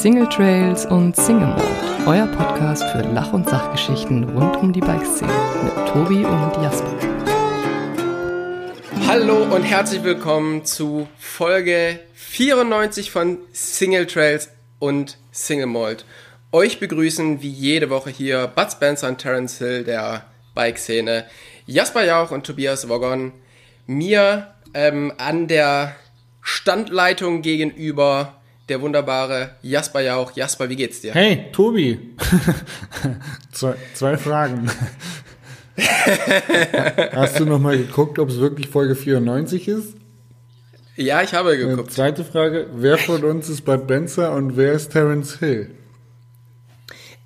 Single Trails und Single Mode, euer Podcast für Lach- und Sachgeschichten rund um die Bikeszene mit Tobi und Jasper. Hallo und herzlich willkommen zu Folge 94 von Single Trails und Single Mold. Euch begrüßen wie jede Woche hier Bud Spencer und Terence Hill der Bikeszene, Jasper Jauch und Tobias Woggon. Mir ähm, an der Standleitung gegenüber der wunderbare Jasper Jauch. Jasper, wie geht's dir? Hey, Tobi. zwei, zwei Fragen. Hast du noch mal geguckt, ob es wirklich Folge 94 ist? Ja, ich habe geguckt. zweite Frage, wer von uns ist Bud Benzer und wer ist Terence Hill?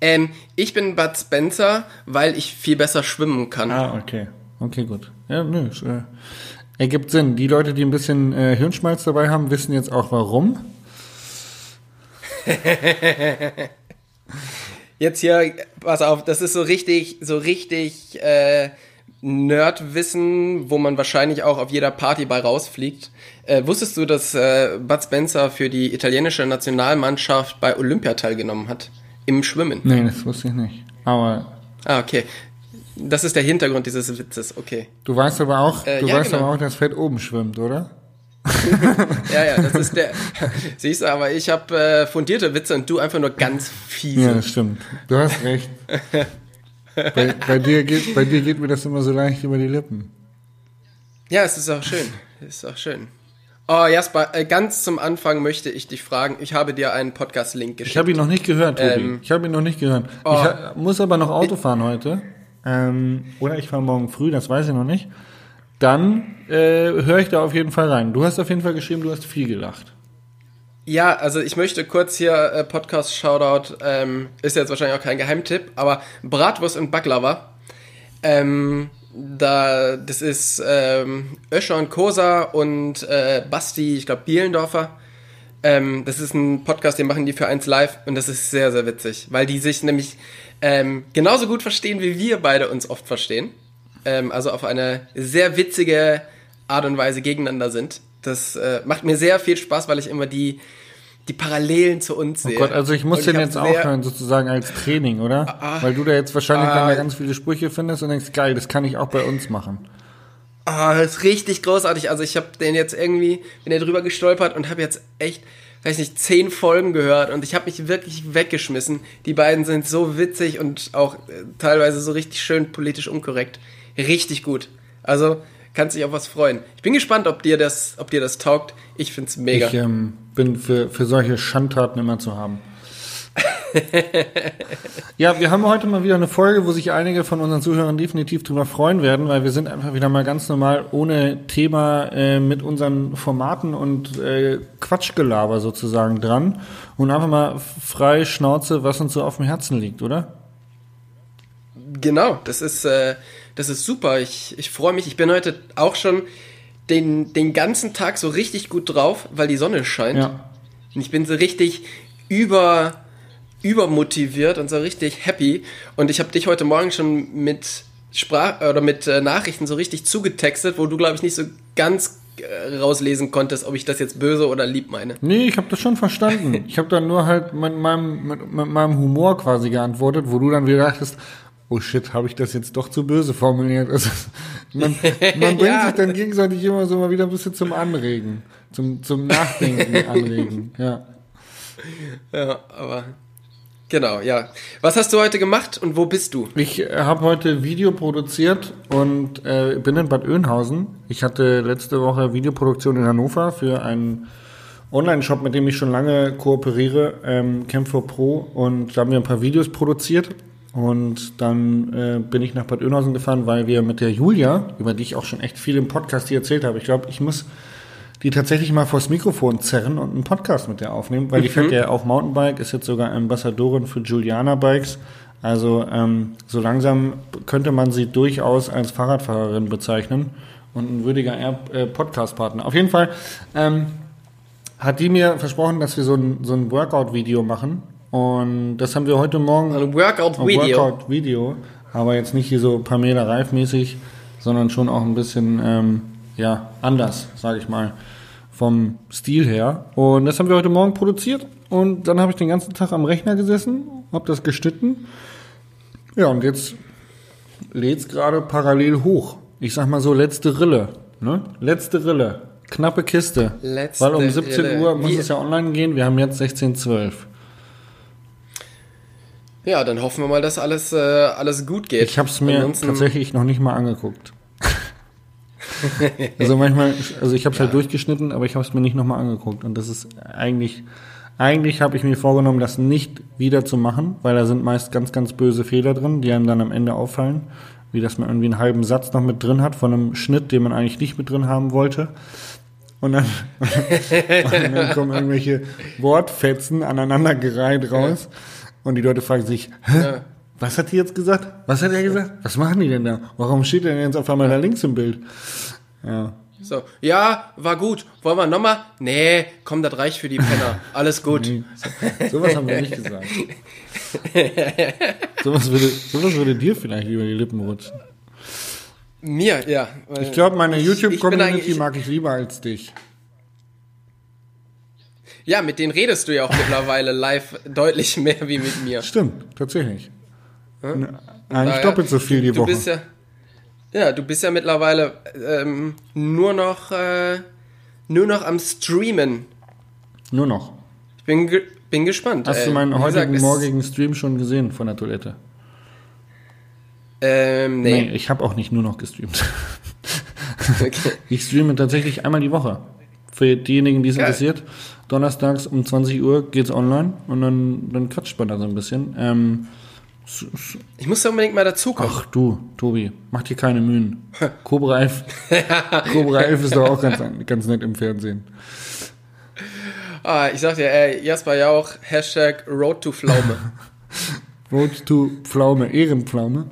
Ähm, ich bin Bud Spencer, weil ich viel besser schwimmen kann. Ah, okay. Okay, gut. Ja, nö, äh, ergibt Sinn. Die Leute, die ein bisschen äh, Hirnschmalz dabei haben, wissen jetzt auch warum. Jetzt hier, pass auf, das ist so richtig, so richtig äh, Nerdwissen, wo man wahrscheinlich auch auf jeder Party bei rausfliegt. Äh, wusstest du, dass äh, Bud Spencer für die italienische Nationalmannschaft bei Olympia teilgenommen hat? Im Schwimmen. Nee, das wusste ich nicht. Aber Ah, okay. Das ist der Hintergrund dieses Witzes, okay. du weißt aber auch, Äh, du ja, weißt genau. aber auch, dass Fett oben schwimmt, oder? Ja, ja, das ist der. Siehst du, aber ich habe äh, fundierte Witze und du einfach nur ganz fiese. Ja, das stimmt. Du hast recht. bei, bei, dir geht, bei dir geht mir das immer so leicht über die Lippen. Ja, es ist auch schön. Es ist auch schön. Oh, Jasper, äh, ganz zum Anfang möchte ich dich fragen. Ich habe dir einen Podcast-Link geschickt. Ich habe ihn noch nicht gehört, Tobi. Ähm, ich habe ihn noch nicht gehört. oh. Ich muss aber noch Auto fahren heute. Ähm, oder ich fahre morgen früh, das weiß ich noch nicht. Dann äh, höre ich da auf jeden Fall rein. Du hast auf jeden Fall geschrieben, du hast viel gelacht. Ja, also ich möchte kurz hier äh, Podcast-Shoutout, ähm, ist jetzt wahrscheinlich auch kein Geheimtipp, aber Bratwurst und Baklava. Ähm, da, das ist ähm, Öscher und Kosa und äh, Basti, ich glaube Bielendorfer. Ähm, das ist ein Podcast, den machen die für 1 Live und das ist sehr, sehr witzig, weil die sich nämlich ähm, genauso gut verstehen, wie wir beide uns oft verstehen. Ähm, also auf eine sehr witzige Art und Weise gegeneinander sind. Das äh, macht mir sehr viel Spaß, weil ich immer die, die Parallelen zu uns Oh sehe. Gott, also ich muss Und den hab jetzt aufhören, sozusagen als Training, oder? Ah, Weil du da jetzt wahrscheinlich dann ah. da ganz viele Sprüche findest und denkst, geil, das kann ich auch bei uns machen. Ah, das ist richtig großartig. Also ich habe den jetzt irgendwie, bin da drüber gestolpert und habe jetzt echt, weiß nicht, zehn Folgen gehört und ich habe mich wirklich weggeschmissen. Die beiden sind so witzig und auch äh, teilweise so richtig schön politisch unkorrekt. Richtig gut. Also kannst dich auf was freuen. Ich bin gespannt, ob dir das, ob dir das taugt. Ich find's mega. Ich ähm, bin für, für solche Schandtaten immer zu haben. ja, wir haben heute mal wieder eine Folge, wo sich einige von unseren Zuhörern definitiv drüber freuen werden, weil wir sind einfach wieder mal ganz normal ohne Thema äh, mit unseren Formaten und äh, Quatschgelaber sozusagen dran und einfach mal frei Schnauze, was uns so auf dem Herzen liegt, oder? Genau, das ist, äh, das ist super. Ich, ich freue mich. Ich bin heute auch schon den, den ganzen Tag so richtig gut drauf, weil die Sonne scheint. Ja. Und ich bin so richtig über, übermotiviert und so richtig happy. Und ich habe dich heute Morgen schon mit Sprach oder mit äh, Nachrichten so richtig zugetextet, wo du, glaube ich, nicht so ganz äh, rauslesen konntest, ob ich das jetzt böse oder lieb meine. Nee, ich habe das schon verstanden. Ich habe dann nur halt mit meinem, mit, mit meinem Humor quasi geantwortet, wo du dann wieder dachtest, oh shit, habe ich das jetzt doch zu böse formuliert? Also, man, man bringt Ja. sich dann gegenseitig immer so mal wieder ein bisschen zum Anregen, zum, zum Nachdenken anregen. Ja. Ja, aber genau, ja. Was hast du heute gemacht und wo bist du? Ich äh, habe heute Video produziert und äh, bin in Bad Oeynhausen. Ich hatte letzte Woche Videoproduktion in Hannover für einen Online-Shop, mit dem ich schon lange kooperiere, ähm, Camp4 Pro. Und da haben wir ein paar Videos produziert. Und dann äh, bin ich nach Bad Oeynhausen gefahren, weil wir mit der Julia, über die ich auch schon echt viel im Podcast hier erzählt habe, ich glaube, ich muss die tatsächlich mal vors Mikrofon zerren und einen Podcast mit der aufnehmen, weil die fährt ja auch Mountainbike, ist jetzt sogar Ambassadorin für Juliana Bikes. Also ähm, so langsam könnte man sie durchaus als Fahrradfahrerin bezeichnen und ein würdiger äh, Podcast-Partner. Auf jeden Fall ähm, hat die mir versprochen, dass wir so ein, so ein Workout-Video machen. Und das haben wir heute Morgen Ein Workout-Video. Workout-Video, aber jetzt nicht hier so Pamela Reif-mäßig, sondern schon auch ein bisschen ähm, ja anders, sage ich mal. vom Stil her. Und das haben wir heute Morgen produziert. Und dann habe ich den ganzen Tag am Rechner gesessen, habe das geschnitten. Ja, und jetzt lädt's gerade parallel hoch. Ich sag mal so, letzte Rille. Ne? Letzte Rille. Knappe Kiste. Letzte Weil um 17 Rille. Uhr muss Wie- es ja online gehen. Wir haben jetzt 16.12 Ja, dann hoffen wir mal, dass alles, äh, alles gut geht. Ich habe es mir tatsächlich noch nicht mal angeguckt. also manchmal, also ich habe es halt durchgeschnitten, aber ich habe es mir nicht nochmal angeguckt. Und das ist eigentlich, eigentlich habe ich mir vorgenommen, das nicht wieder zu machen, weil da sind meist ganz, ganz böse Fehler drin, die einem dann am Ende auffallen. Wie dass man irgendwie einen halben Satz noch mit drin hat von einem Schnitt, den man eigentlich nicht mit drin haben wollte. Und dann, und dann kommen irgendwelche Wortfetzen aneinandergereiht raus. Und die Leute fragen sich, hä? Ja. Was hat die jetzt gesagt? Was hat er gesagt? Was machen die denn da? Warum steht der denn jetzt auf einmal da links im Bild? Ja. So, ja, war gut. Wollen wir nochmal? Nee, komm, das reicht für die Penner. Alles gut. Nee, so, sowas haben wir nicht gesagt. sowas, würde, sowas würde dir vielleicht über die Lippen rutschen. Mir, ja. Ich glaube, meine YouTube-Community mag ich lieber als dich. Ja, mit denen redest du ja auch mittlerweile live deutlich mehr wie mit mir. Stimmt, tatsächlich. Eigentlich Daher- doppelt so viel die du Woche. Bist ja, ja, du bist ja mittlerweile ähm, nur noch äh, nur noch am Streamen. Nur noch. Ich bin, ge bin gespannt. Hast ey. du meinen Wie gesagt, heutigen, es- morgigen Stream schon gesehen von der Toilette? Ähm, nee. Nee, ich habe auch nicht nur noch gestreamt. Okay. Ich streame tatsächlich einmal die Woche. Für diejenigen, die es interessiert. Donnerstags um 20 Uhr geht's online und dann, dann quatscht man da so ein bisschen. Ähm, Ich muss da unbedingt mal dazukommen. ach du, Tobi, mach dir keine Mühen. Cobra 11, Cobra 11 ist doch auch ganz, ganz nett im Fernsehen. Ah, ich sag dir, ey, Jasper Jauch, Hashtag Road to Pflaume. Road to Pflaume, Ehrenpflaume.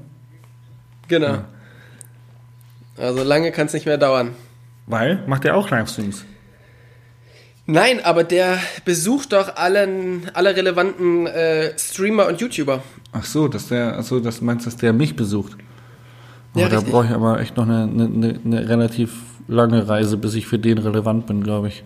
genau. Also lange kann es nicht mehr dauern. Weil, macht er auch Livestreams. Nein, aber der besucht doch allen, alle relevanten äh, Streamer und YouTuber. Ach so, dass der, ach so, das meinst, dass der mich besucht. Oh, Ja, da brauche ich aber echt noch eine, eine, eine, relativ lange Reise, bis ich für den relevant bin, glaube ich.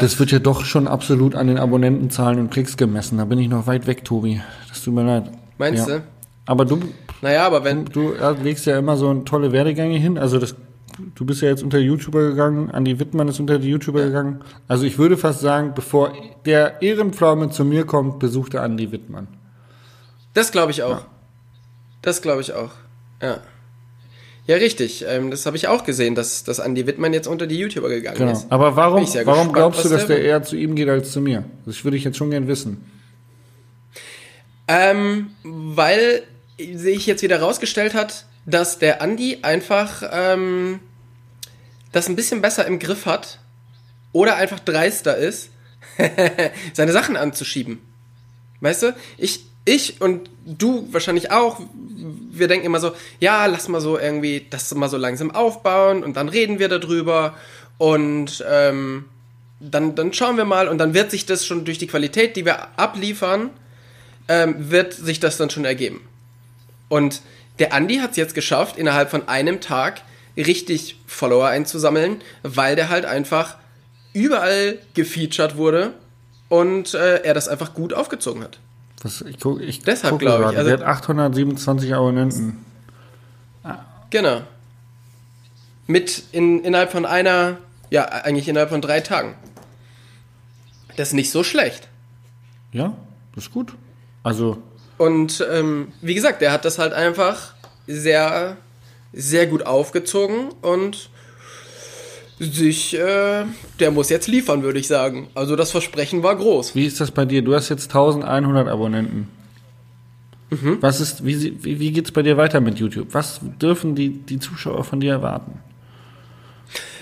Das wird ja doch schon absolut an den Abonnentenzahlen und Klicks gemessen. Da bin ich noch weit weg, Tobi. Das tut mir leid. Meinst ja. du? Aber du, Naja, aber wenn. du ja, legst ja immer so tolle Werdegänge hin. Also das, du bist ja jetzt unter YouTuber gegangen, Andi Wittmann ist unter die YouTuber gegangen. Also ich würde fast sagen, bevor der Ehrenpflaume zu mir kommt, besucht er Andi Wittmann. Das glaube ich auch. Das glaube ich auch. Ja. Ja, richtig. Ähm, das habe ich auch gesehen, dass, dass Andy Wittmann jetzt unter die YouTuber gegangen Genau. ist. Aber warum, warum gespannt, glaubst du, dass der der eher zu ihm geht als zu mir? Das würde ich jetzt schon gern wissen. Ähm, weil sich jetzt wieder rausgestellt hat, dass der Andi einfach ähm, das ein bisschen besser im Griff hat oder einfach dreister ist, seine Sachen anzuschieben. Weißt du? Ich, ich und du wahrscheinlich auch, wir denken immer so, ja, lass mal so irgendwie das mal so langsam aufbauen und dann reden wir darüber und ähm, dann, dann schauen wir mal und dann wird sich das schon durch die Qualität, die wir abliefern, ähm, wird sich das dann schon ergeben. Und der Andi hat es jetzt geschafft, innerhalb von einem Tag richtig Follower einzusammeln, weil der halt einfach überall gefeatured wurde und äh, er das einfach gut aufgezogen hat. Was, ich guck, ich Deshalb glaube ich, also- der hat 827 Abonnenten. Genau. Mit in, innerhalb von einer, ja, eigentlich innerhalb von drei Tagen. Das ist nicht so schlecht. Ja, das ist gut. Also, Und ähm, wie gesagt, der hat das halt einfach sehr, sehr gut aufgezogen und sich, äh, der muss jetzt liefern, würde ich sagen. Also das Versprechen war groß. wie ist das bei dir? Du hast jetzt 1100 Abonnenten. Mhm. Was ist, wie, wie, wie geht's bei dir weiter mit YouTube? Was dürfen die, die Zuschauer von dir erwarten?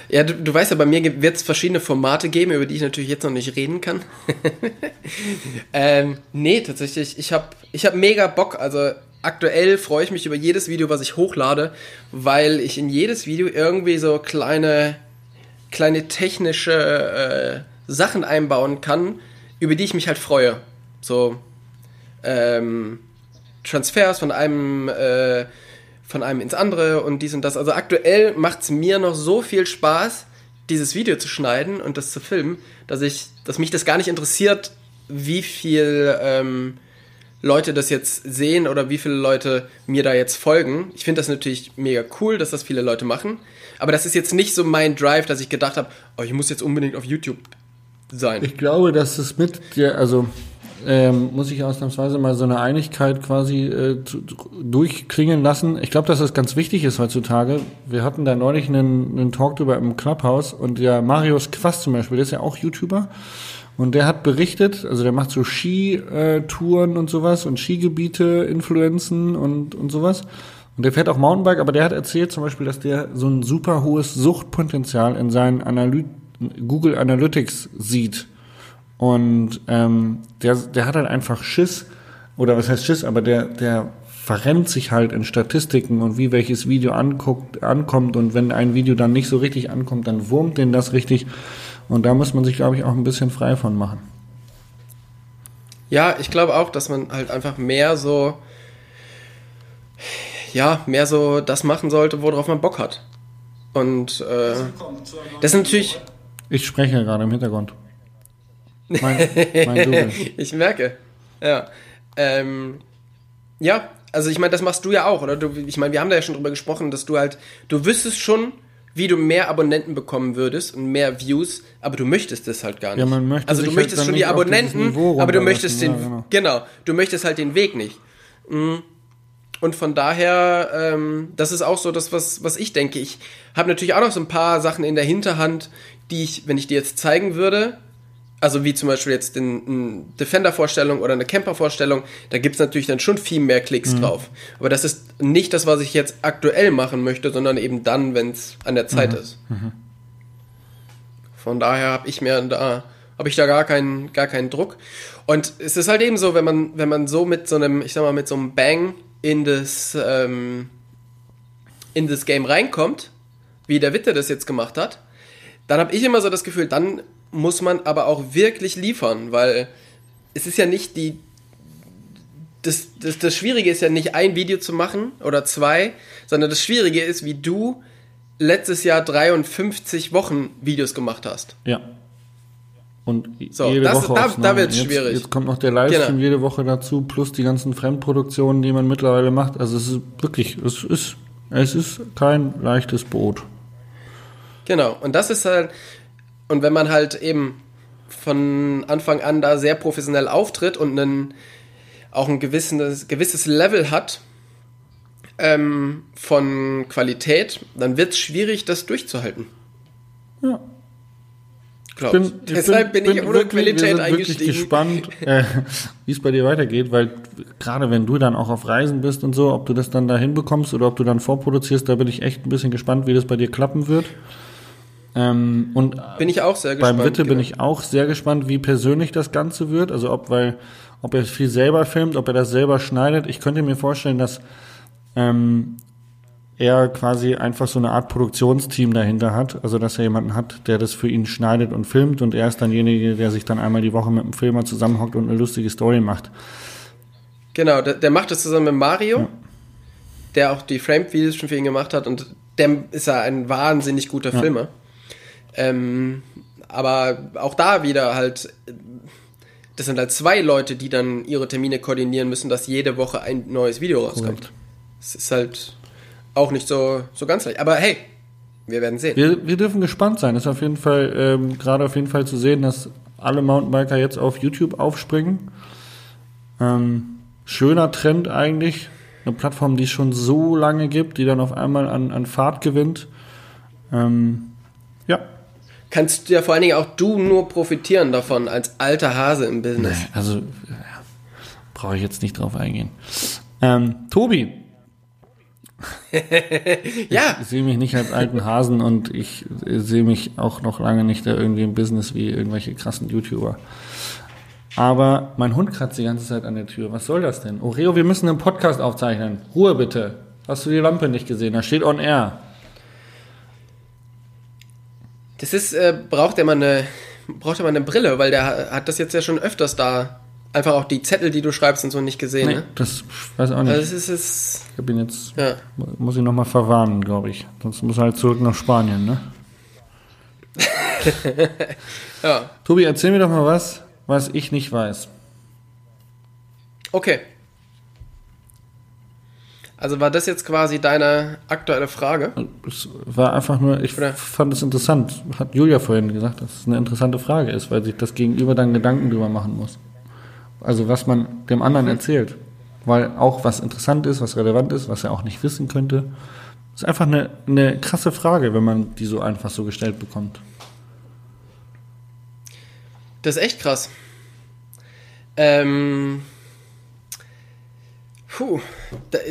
Ja, du, du weißt ja, bei mir wird es verschiedene Formate geben, über die ich natürlich jetzt noch nicht reden kann. ähm, nee, tatsächlich, ich habe ich hab mega Bock. Also aktuell freue ich mich über jedes Video, was ich hochlade, weil ich in jedes Video irgendwie so kleine, kleine technische äh, Sachen einbauen kann, über die ich mich halt freue. So ähm, Transfers von einem äh, von einem ins andere und dies und das. Also aktuell macht es mir noch so viel Spaß, dieses Video zu schneiden und das zu filmen, dass ich, dass mich das gar nicht interessiert, wie viel ähm, Leute das jetzt sehen oder wie viele Leute mir da jetzt folgen. Ich finde das natürlich mega cool, dass das viele Leute machen. Aber das ist jetzt nicht so mein Drive, dass ich gedacht habe, oh, ich muss jetzt unbedingt auf YouTube sein. Ich glaube, dass es mit dir, also ähm, muss ich ausnahmsweise mal so eine Einigkeit quasi äh, zu, durchklingen lassen. Ich glaube, dass das ganz wichtig ist heutzutage. Wir hatten da neulich einen, einen Talk drüber im Clubhouse und der Marius Quast zum Beispiel, der ist ja auch YouTuber. Und der hat berichtet, also der macht so Skitouren und sowas und Skigebiete, Influenzen und, und sowas. Und der fährt auch Mountainbike, aber der hat erzählt zum Beispiel, dass der so ein super hohes Suchtpotenzial in seinen Analy Google Analytics sieht. Und ähm, der, der hat halt einfach Schiss, oder was heißt Schiss, aber der, der verrennt sich halt in Statistiken und wie welches Video anguckt, ankommt und wenn ein Video dann nicht so richtig ankommt, dann wurmt den das richtig. Und da muss man sich, glaube ich, auch ein bisschen frei von machen. Ja, ich glaube auch, dass man halt einfach mehr so, ja, mehr so das machen sollte, worauf man Bock hat. Und äh, das ist natürlich. Ich spreche gerade im Hintergrund. Mein, mein ich merke. Ja. Ähm, ja, also ich meine, das machst du ja auch, oder? Du, ich meine, wir haben da ja schon drüber gesprochen, dass du halt, du wüsstest schon, wie du mehr Abonnenten bekommen würdest und mehr Views, aber du möchtest es halt gar nicht. Ja, man möchte also du halt möchtest schon die Abonnenten, aber du möchtest den, ja, genau. genau, du möchtest halt den Weg nicht. Mhm. Und von daher, ähm, das ist auch so das, was, was ich denke. Ich habe natürlich auch noch so ein paar Sachen in der Hinterhand, die ich, wenn ich dir jetzt zeigen würde, also wie zum Beispiel jetzt den Defender-Vorstellung oder eine Camper-Vorstellung, da gibt es natürlich dann schon viel mehr Klicks mhm. drauf. Aber das ist nicht das, was ich jetzt aktuell machen möchte, sondern eben dann, wenn es an der Zeit mhm. ist. Mhm. Von daher habe ich mir da habe ich da gar keinen gar keinen Druck. Und es ist halt eben so, wenn man wenn man so mit so einem ich sag mal mit so einem Bang in das ähm, in das Game reinkommt, wie der Witte das jetzt gemacht hat, dann habe ich immer so das Gefühl, dann muss man aber auch wirklich liefern, weil es ist ja nicht die. Das, das, das Schwierige ist ja nicht ein Video zu machen oder zwei, sondern das Schwierige ist, wie du letztes Jahr 53 Wochen Videos gemacht hast. Ja. Und so, jede das, Woche da, da wird es schwierig. Jetzt kommt noch der Livestream genau. jede Woche dazu, plus die ganzen Fremdproduktionen, die man mittlerweile macht. Also es ist wirklich, es ist, es ist kein leichtes Brot. Genau, und das ist halt, und wenn man halt eben von Anfang an da sehr professionell auftritt und einen, auch ein gewisses, gewisses Level hat ähm, von Qualität, dann wird es schwierig, das durchzuhalten. Ja. Glaub bin, Deshalb bin, bin, ich ohne wirklich, Qualität wir sind eingestiegen. wirklich gespannt, äh, wie es bei dir weitergeht, weil gerade wenn du dann auch auf Reisen bist und so, ob du das dann da hinbekommst oder ob du dann vorproduzierst, da bin ich echt ein bisschen gespannt, wie das bei dir klappen wird. Ähm, und bin ich auch sehr gespannt. Beim Witte genau. bin ich auch sehr gespannt, wie persönlich das Ganze wird. Also ob, weil, ob er viel selber filmt, ob er das selber schneidet. Ich könnte mir vorstellen, dass ähm, er quasi einfach so eine Art Produktionsteam dahinter hat. Also dass er jemanden hat, der das für ihn schneidet und filmt und er ist dann derjenige, der sich dann einmal die Woche mit dem Filmer zusammenhockt und eine lustige Story macht. Genau, der, der macht das zusammen mit Mario, ja. der auch die Framed-Videos schon für ihn gemacht hat und der ist ja ein wahnsinnig guter ja. Filmer. Ähm, aber auch da wieder halt, das sind halt zwei Leute, die dann ihre Termine koordinieren müssen, dass jede Woche ein neues Video rauskommt. Es ist halt auch nicht so, so ganz leicht. Aber hey, wir werden sehen. Wir, wir dürfen gespannt sein. Ist auf jeden Fall, ähm, gerade auf jeden Fall zu sehen, dass alle Mountainbiker jetzt auf YouTube aufspringen. Ähm, schöner Trend eigentlich. Eine Plattform, die es schon so lange gibt, die dann auf einmal an, an Fahrt gewinnt. Ähm, kannst ja vor allen Dingen auch du nur profitieren davon als alter Hase im Business. Nee, also ja, brauche ich jetzt nicht drauf eingehen. Ähm, Tobi. ja. Ich sehe mich nicht als alten Hasen und ich sehe mich auch noch lange nicht da irgendwie im Business wie irgendwelche krassen YouTuber. Aber mein Hund kratzt die ganze Zeit an der Tür. Was soll das denn? Oreo, wir müssen einen Podcast aufzeichnen. Ruhe bitte. Hast du die Lampe nicht gesehen? Da steht on air. Das ist, äh, braucht er mal eine, braucht er mal eine Brille, weil der hat das jetzt ja schon öfters da. Einfach auch die Zettel, die du schreibst und so nicht gesehen, nee, ne? Das weiß auch nicht. Also das ist, ist, ich habe ihn jetzt, ja. muss ich nochmal verwarnen, glaube ich. Sonst muss er halt zurück nach Spanien, ne? ja. Tobi, erzähl mir doch mal was, was ich nicht weiß. Okay. Also war das jetzt quasi deine aktuelle Frage? Es war einfach nur, ich Oder? fand es interessant. Hat Julia vorhin gesagt, dass es eine interessante Frage ist, weil sich das Gegenüber dann Gedanken drüber machen muss. Also was man dem anderen mhm. erzählt. Weil auch was interessant ist, was relevant ist, was er auch nicht wissen könnte. Das ist einfach eine, eine krasse Frage, wenn man die so einfach so gestellt bekommt. Das ist echt krass. Ähm, Puh,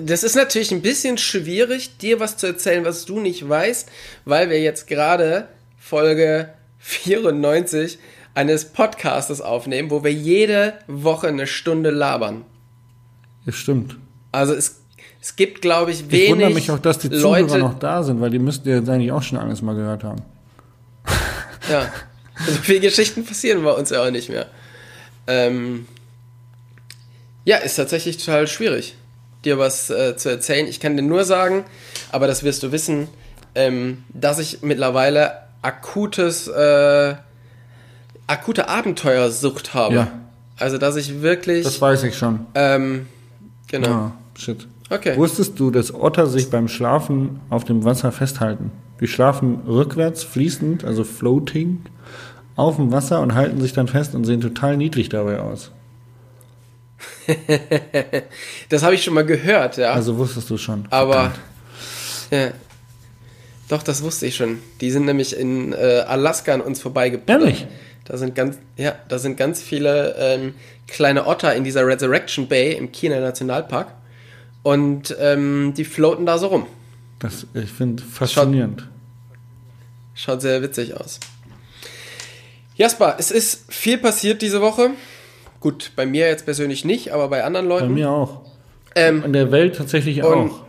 das ist natürlich ein bisschen schwierig, dir was zu erzählen, was du nicht weißt, weil wir jetzt gerade Folge 94 eines Podcastes aufnehmen, wo wir jede Woche eine Stunde labern. Das stimmt. Also es, es gibt, glaube ich, wenig. Ich wundere mich auch, dass die Zuhörer Leute, noch da sind, weil die müssten ja jetzt eigentlich auch schon alles mal gehört haben. Ja. So viele Geschichten passieren bei uns ja auch nicht mehr. Ähm, ja, ist tatsächlich total schwierig, dir was äh, zu erzählen. Ich kann dir nur sagen, aber das wirst du wissen, ähm, dass ich mittlerweile akutes, äh, akute Abenteuersucht habe. Ja. Also, dass ich wirklich. Das weiß ich schon. Ähm, genau. Ah, shit. Okay. Wusstest du, dass Otter sich beim Schlafen auf dem Wasser festhalten? Die schlafen rückwärts, fließend, also floating, auf dem Wasser und halten sich dann fest und sehen total niedlich dabei aus. das habe ich schon mal gehört, ja. Also wusstest du schon. Aber ja, doch, das wusste ich schon. Die sind nämlich in äh, Alaska an uns vorbeigebracht. Ehrlich? Da sind ganz, ja, da sind ganz viele ähm, kleine Otter in dieser Resurrection Bay im China Nationalpark. Und ähm, die floaten da so rum. Das, ich finde faszinierend. Schaut, schaut sehr witzig aus. Jasper, es ist viel passiert diese Woche. Gut, bei mir jetzt persönlich nicht, aber bei anderen Leuten. Bei mir auch. Ähm, In der Welt tatsächlich auch.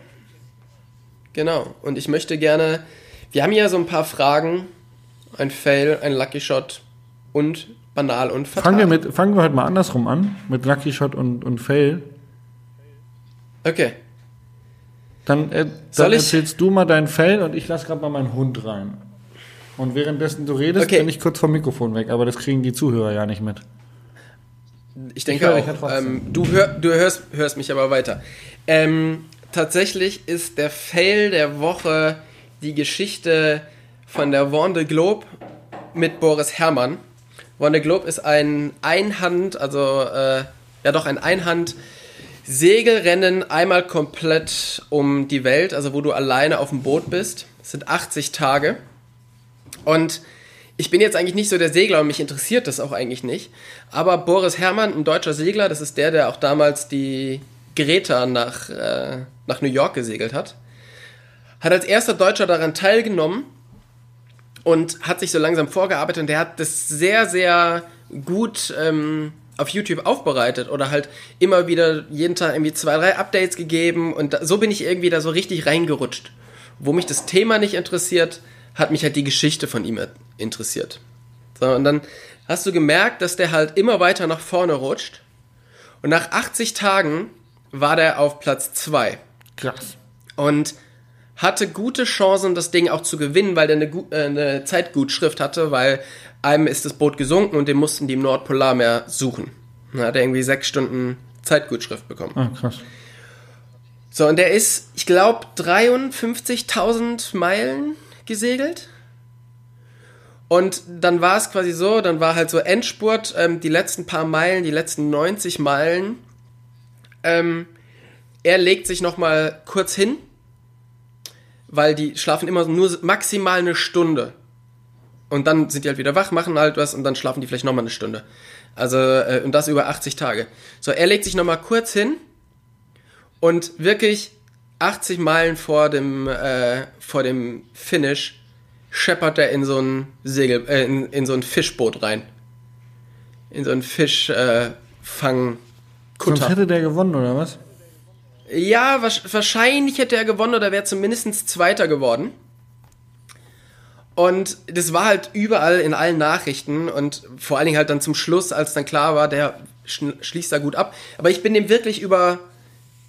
Genau. Und ich möchte gerne. Wir haben ja so ein paar Fragen. Ein Fail, ein Lucky Shot und banal und fatal. Fangen wir, mit, fangen wir heute mal andersrum an. Mit Lucky Shot und, und Fail. Okay. Dann, äh, dann erzählst du mal deinen Fail und ich lasse gerade mal meinen Hund rein. Und währenddessen du redest, okay. bin ich kurz vom Mikrofon weg, aber das kriegen die Zuhörer ja nicht mit. Ich denke ich auch. Ähm, du, hör, du hörst, hörst mich aber weiter. Ähm, tatsächlich ist der Fail der Woche die Geschichte von der Vendée Globe mit Boris Herrmann. Vendée Globe ist ein Einhand, also äh, ja doch ein Einhand Segelrennen einmal komplett um die Welt, also wo du alleine auf dem Boot bist. Das sind 80 Tage. Und ich bin jetzt eigentlich nicht so der Segler und mich interessiert das auch eigentlich nicht. Aber Boris Herrmann, ein deutscher Segler, das ist der, der auch damals die Greta nach, äh, nach New York gesegelt hat, hat als erster Deutscher daran teilgenommen und hat sich so langsam vorgearbeitet und der hat das sehr, sehr gut ähm, auf YouTube aufbereitet oder halt immer wieder jeden Tag irgendwie zwei, drei Updates gegeben und da, so bin ich irgendwie da so richtig reingerutscht. Wo mich das Thema nicht interessiert, hat mich halt die Geschichte von ihm interessiert. So, und dann hast du gemerkt, dass der halt immer weiter nach vorne rutscht. Und nach 80 Tagen war der auf Platz 2. Krass. Und hatte gute Chancen, das Ding auch zu gewinnen, weil der eine, äh, eine Zeitgutschrift hatte, weil einem ist das Boot gesunken und den mussten die im Nordpolarmeer suchen. Dann hat er irgendwie sechs Stunden Zeitgutschrift bekommen. Ah, krass. So, und der ist, ich glaube, 53.000 Meilen gesegelt. Und dann war es quasi so, dann war halt so Endspurt, ähm, die letzten paar Meilen, die letzten 90 Meilen. Ähm, er legt sich nochmal kurz hin, weil die schlafen immer nur maximal eine Stunde. Und dann sind die halt wieder wach, machen halt was und dann schlafen die vielleicht nochmal eine Stunde. Also, äh, und das über 80 Tage. So, er legt sich nochmal kurz hin und wirklich 80 Meilen vor dem, äh, vor dem Finish scheppert er in so ein Segel, äh, in, in so ein Fischboot rein. In so ein Fischfang. Äh, Sonst hätte der gewonnen, oder was? Ja, wahrscheinlich hätte er gewonnen oder wäre zumindest Zweiter geworden. Und das war halt überall in allen Nachrichten und vor allen Dingen halt dann zum Schluss, als dann klar war, der schließt da gut ab. Aber ich bin dem wirklich über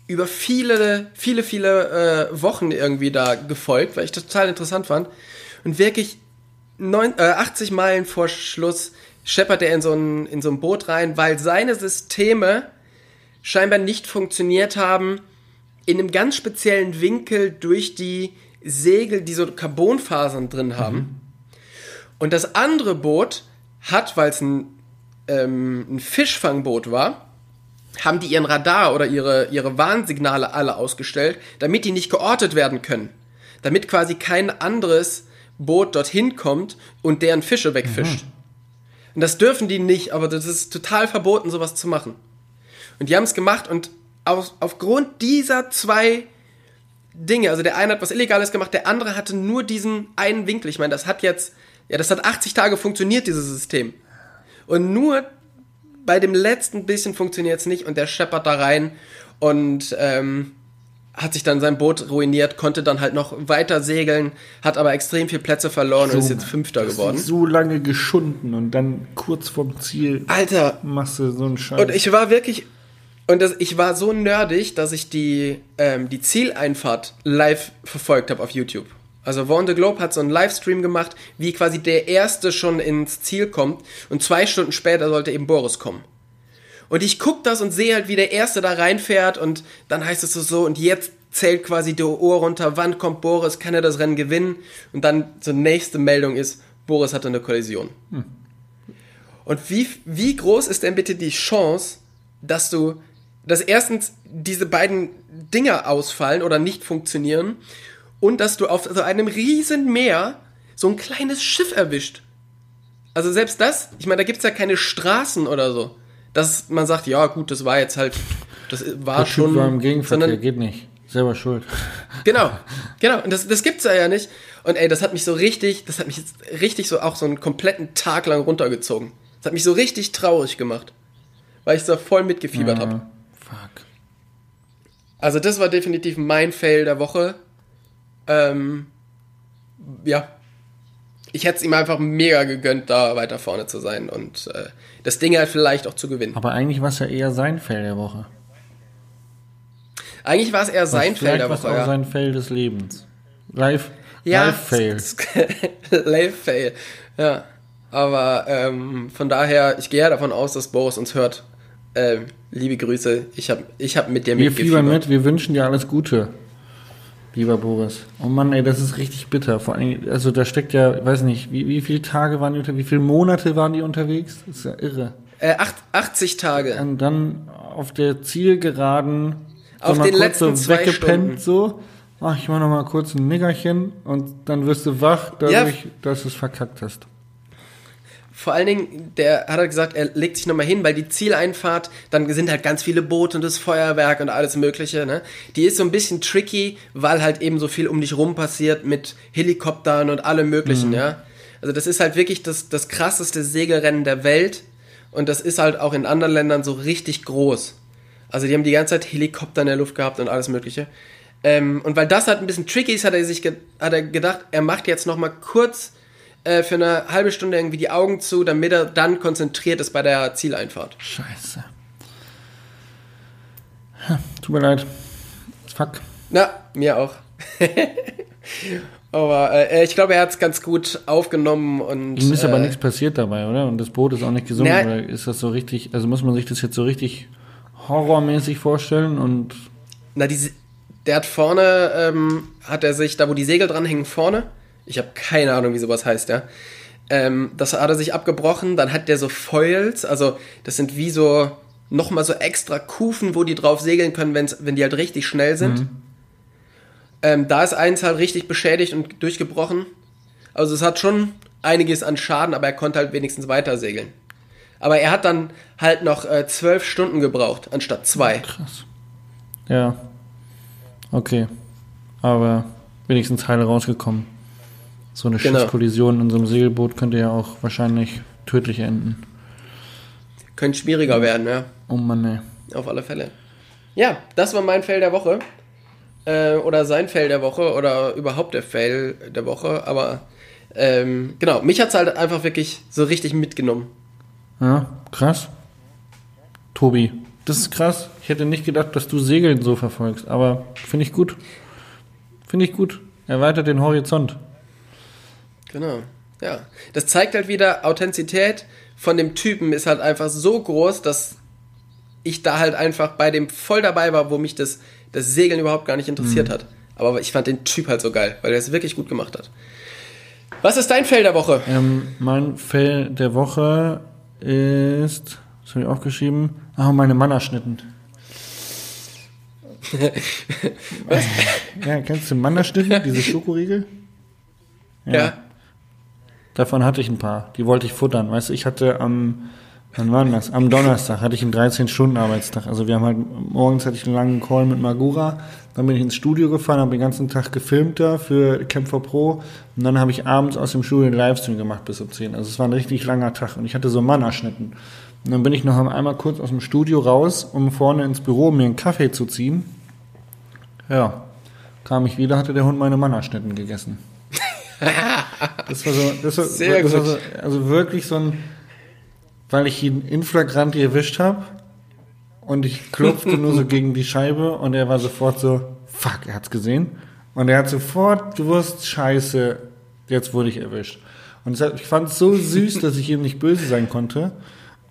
über viele, viele, viele äh, Wochen irgendwie da gefolgt, weil ich das total interessant fand. Und wirklich neun, äh, 80 Meilen vor Schluss scheppert er in so, ein, in so ein Boot rein, weil seine Systeme scheinbar nicht funktioniert haben, in einem ganz speziellen Winkel durch die Segel, die so Carbonfasern drin haben. Mhm. Und das andere Boot hat, weil es ein, ähm, ein Fischfangboot war, haben die ihren Radar oder ihre, ihre Warnsignale alle ausgestellt, damit die nicht geortet werden können. Damit quasi kein anderes Boot dorthin kommt und deren Fische wegfischt. Mhm. Und das dürfen die nicht, aber das ist total verboten, sowas zu machen. Und die haben es gemacht und auf, aufgrund dieser zwei Dinge, also der eine hat was Illegales gemacht, der andere hatte nur diesen einen Winkel. Ich meine, das hat jetzt, ja, das hat 80 Tage funktioniert, dieses System. Und nur bei dem letzten bisschen funktioniert es nicht und der scheppert da rein und ähm, hat sich dann sein Boot ruiniert, konnte dann halt noch weiter segeln, hat aber extrem viel Plätze verloren so, und ist jetzt Fünfter geworden. So lange geschunden und dann kurz vorm Ziel Alter, machst du so einen Scheiß. Und ich war wirklich, und das, ich war so nerdig, dass ich die, ähm, die Zieleinfahrt live verfolgt habe auf YouTube. Also Warn the Globe hat so einen Livestream gemacht, wie quasi der Erste schon ins Ziel kommt und zwei Stunden später sollte eben Boris kommen. Und ich guck das und sehe halt, wie der Erste da reinfährt und dann heißt es so, und jetzt zählt quasi die Uhr runter, wann kommt Boris, kann er das Rennen gewinnen? Und dann zur so nächste Meldung ist, Boris hatte eine Kollision. Hm. Und wie, wie groß ist denn bitte die Chance, dass du, dass erstens diese beiden Dinger ausfallen oder nicht funktionieren und dass du auf so einem riesen Meer so ein kleines Schiff erwischt? Also selbst das, ich meine, da gibt es ja keine Straßen oder so dass man sagt, ja gut, das war jetzt halt, das war Der schon. War im Gegenverkehr, sondern, geht nicht. Selber schuld. Genau, genau. Und das, das gibt's ja nicht. Und ey, das hat mich so richtig, das hat mich jetzt richtig so auch so einen kompletten Tag lang runtergezogen. Das hat mich so richtig traurig gemacht. Weil ich da voll mitgefiebert ja, habe. Fuck. Also das war definitiv mein Fail der Woche. Ähm, ja, ich hätte es ihm einfach mega gegönnt, da weiter vorne zu sein und äh, das Ding halt vielleicht auch zu gewinnen. Aber eigentlich war es ja eher sein Fell der Woche. Eigentlich war es eher sein Fell der Woche. Auch ja. sein Fell des Lebens. Live, ja, live Fail. live Fail. Ja. Aber ähm, von daher, ich gehe ja davon aus, dass Boris uns hört. Ähm, liebe Grüße, ich habe ich hab mit dir Wir fiebern mit, wir wünschen dir alles Gute lieber Boris. Oh Mann, ey, das ist richtig bitter. Vor allem, also da steckt ja, weiß nicht, wie, wie viele Tage waren die unterwegs, wie viele Monate waren die unterwegs? Das ist ja irre. Äh, acht, 80 Tage. Und dann auf der Zielgeraden auf den letzten so zwei weggepennt Stunden. so. Ach, ich mach noch mal kurz ein Nickerchen und dann wirst du wach, dadurch, ja. dass du es verkackt hast vor allen Dingen, der hat er gesagt, er legt sich nochmal hin, weil die Zieleinfahrt, dann sind halt ganz viele Boote und das Feuerwerk und alles Mögliche, ne? Die ist so ein bisschen tricky, weil halt eben so viel um dich rum passiert mit Helikoptern und allem Möglichen, mhm. ja? Also das ist halt wirklich das, das krasseste Segelrennen der Welt und das ist halt auch in anderen Ländern so richtig groß. Also die haben die ganze Zeit Helikopter in der Luft gehabt und alles Mögliche. Ähm, und weil das halt ein bisschen tricky ist, hat er sich hat er gedacht, er macht jetzt nochmal kurz äh, für eine halbe Stunde irgendwie die Augen zu, damit er dann konzentriert ist bei der Zieleinfahrt. Scheiße. Ja, tut mir leid. Fuck. Na, mir auch. aber äh, ich glaube, er hat es ganz gut aufgenommen und. Ihm ist äh, aber nichts passiert dabei, oder? Und das Boot ist auch nicht gesungen, na, oder ist das so richtig, also muss man sich das jetzt so richtig horrormäßig vorstellen und. Na, die, der hat vorne, ähm, hat er sich, da wo die Segel dranhängen, vorne, ich habe keine Ahnung, wie sowas heißt, ja. Ähm, das hat er sich abgebrochen, dann hat der so Foils, also das sind wie so nochmal so extra Kufen, wo die drauf segeln können, wenn's, wenn die halt richtig schnell sind. Mhm. Ähm, da ist eins halt richtig beschädigt und durchgebrochen. Also es hat schon einiges an Schaden, aber er konnte halt wenigstens weiter segeln. Aber er hat dann halt noch äh, zwölf Stunden gebraucht, anstatt zwei. Krass. Ja. Okay. Aber wenigstens heile rausgekommen. So eine genau. Schiffskollision in so einem Segelboot könnte ja auch wahrscheinlich tödlich enden. Könnte schwieriger werden, ja. Oh Mann, ey. Auf alle Fälle. Ja, das war mein Fail der Woche. Äh, oder sein Fail der Woche oder überhaupt der Fail der Woche. Aber ähm, genau, mich hat es halt einfach wirklich so richtig mitgenommen. Ja, krass. Tobi, das ist krass. Ich hätte nicht gedacht, dass du Segeln so verfolgst, aber finde ich gut. Finde ich gut. Erweitert den Horizont. Genau. Ja, das zeigt halt wieder, Authentizität von dem Typen ist halt einfach so groß, dass ich da halt einfach bei dem voll dabei war, wo mich das, das Segeln überhaupt gar nicht interessiert mhm. hat. Aber ich fand den Typ halt so geil, weil er es wirklich gut gemacht hat. Was ist dein Fell der Woche? Ähm, mein Fell der Woche ist, was habe ich aufgeschrieben? Ah, meine Mannerschnitten. Was? Ja, kennst du Mannerschnitten, diese Schokoriegel? Ja. ja. Davon hatte ich ein paar. Die wollte ich futtern. Weißt du, ich hatte am, wann war das? Am Donnerstag hatte ich einen 13-Stunden-Arbeitstag. Also wir haben halt, morgens hatte ich einen langen Call mit Magura. Dann bin ich ins Studio gefahren, habe den ganzen Tag gefilmt da für Camper Pro. Und dann habe ich abends aus dem Studio einen Livestream gemacht bis um 10. Also es war ein richtig langer Tag. Und ich hatte so Mannerschnitten. Und dann bin ich noch einmal kurz aus dem Studio raus, um vorne ins Büro mir einen Kaffee zu ziehen. Ja, kam ich wieder, hatte der Hund meine Mannerschnitten gegessen. Das war so, das war, Sehr das war so, also wirklich so ein, weil ich ihn inflagranti erwischt habe und ich klopfte nur so gegen die Scheibe und er war sofort so, fuck, er hat's gesehen. Und er hat sofort gewusst, scheiße, jetzt wurde ich erwischt. Und ich fand es so süß, dass ich ihm nicht böse sein konnte.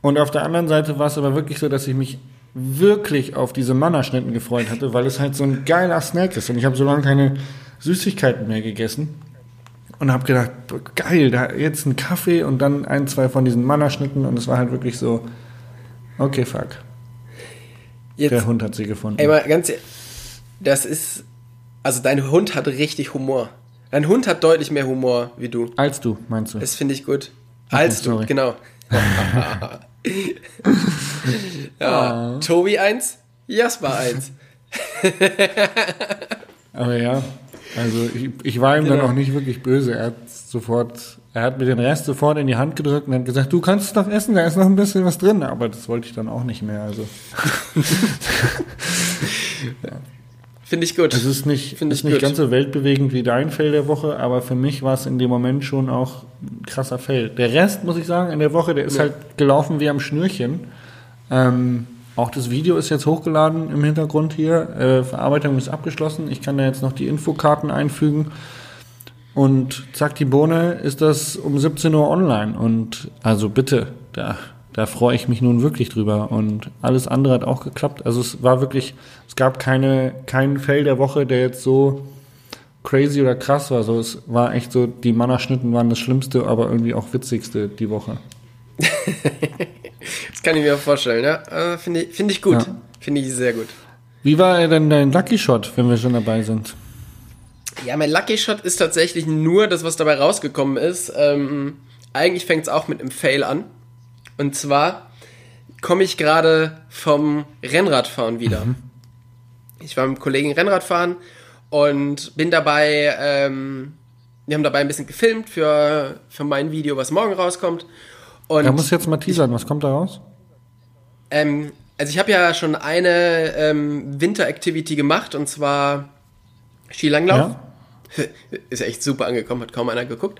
Und auf der anderen Seite war es aber wirklich so, dass ich mich wirklich auf diese Mannerschnitten gefreut hatte, weil es halt so ein geiler Snack ist. Und ich habe so lange keine Süßigkeiten mehr gegessen und habe gedacht, geil, da jetzt ein Kaffee und dann ein, zwei von diesen Mannerschnitten und es war halt wirklich so, okay, fuck. Jetzt, Der Hund hat sie gefunden. Ey, mal ganz, das ist, also dein Hund hat richtig Humor. Dein Hund hat deutlich mehr Humor wie du. Als du, meinst du? Das finde ich gut. Okay, Als du, sorry. genau. ja, oh. Tobi 1, Jasper 1. Aber ja, also ich, ich war ihm genau. dann auch nicht wirklich böse. Er hat sofort, er hat mir den Rest sofort in die Hand gedrückt und hat gesagt, du kannst es doch essen, da ist noch ein bisschen was drin. Aber das wollte ich dann auch nicht mehr. Also. ja. Finde ich gut. Es ist nicht, Find ist nicht gut. ganz so weltbewegend wie dein Fell der Woche, aber für mich war es in dem Moment schon auch ein krasser Fell. Der Rest, muss ich sagen, in der Woche, der ist ja. halt gelaufen wie am Schnürchen. Ähm, auch das Video ist jetzt hochgeladen im Hintergrund hier. Äh, Verarbeitung ist abgeschlossen. Ich kann da jetzt noch die Infokarten einfügen. Und zack, die Bohne ist das um 17 Uhr online. Und also bitte, da, da freue ich mich nun wirklich drüber. Und alles andere hat auch geklappt. Also es war wirklich, es gab keine, keinen Fell der Woche, der jetzt so crazy oder krass war. So, es war echt so, die Mannerschnitten waren das Schlimmste, aber irgendwie auch witzigste die Woche. das kann ich mir vorstellen, ja. Finde ich, find ich gut. Ja. Finde ich sehr gut. Wie war denn dein Lucky Shot, wenn wir schon dabei sind? Ja, mein Lucky Shot ist tatsächlich nur das, was dabei rausgekommen ist. Ähm, eigentlich fängt es auch mit einem Fail an. Und zwar komme ich gerade vom Rennradfahren wieder. Mhm. Ich war mit einem Kollegen Rennradfahren und bin dabei, ähm, wir haben dabei ein bisschen gefilmt für, für mein Video, was morgen rauskommt. Und da muss jetzt mal teasern, was kommt da raus? Ähm, also ich habe ja schon eine ähm, Winter-Activity gemacht und zwar Skilanglauf. Ja. Ist echt super angekommen, hat kaum einer geguckt.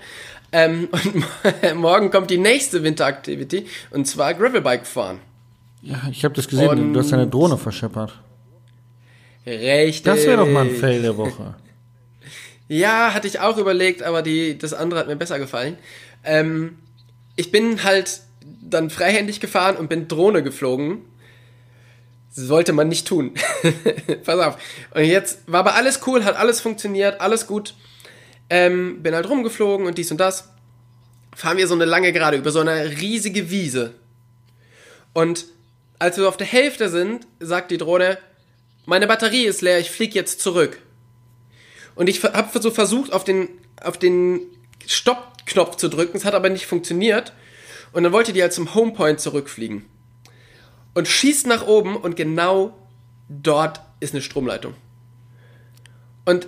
Ähm, und morgen kommt die nächste Winter-Activity und zwar Gravelbike fahren. Ja, ich habe das gesehen, und du hast deine Drohne verscheppert. Richtig. Das wäre doch mal ein Fail der Woche. ja, hatte ich auch überlegt, aber die, das andere hat mir besser gefallen. Ähm, ich bin halt dann freihändig gefahren und bin Drohne geflogen. Sollte man nicht tun. Pass auf. Und jetzt war aber alles cool, hat alles funktioniert, alles gut. Ähm, bin halt rumgeflogen und dies und das. Fahren wir so eine lange Gerade über so eine riesige Wiese. Und als wir auf der Hälfte sind, sagt die Drohne, meine Batterie ist leer, ich fliege jetzt zurück. Und ich habe so versucht, auf den, auf den Stopp-Knopf zu drücken. Es hat aber nicht funktioniert. Und dann wollte die halt zum Homepoint zurückfliegen. Und schießt nach oben und genau dort ist eine Stromleitung. Und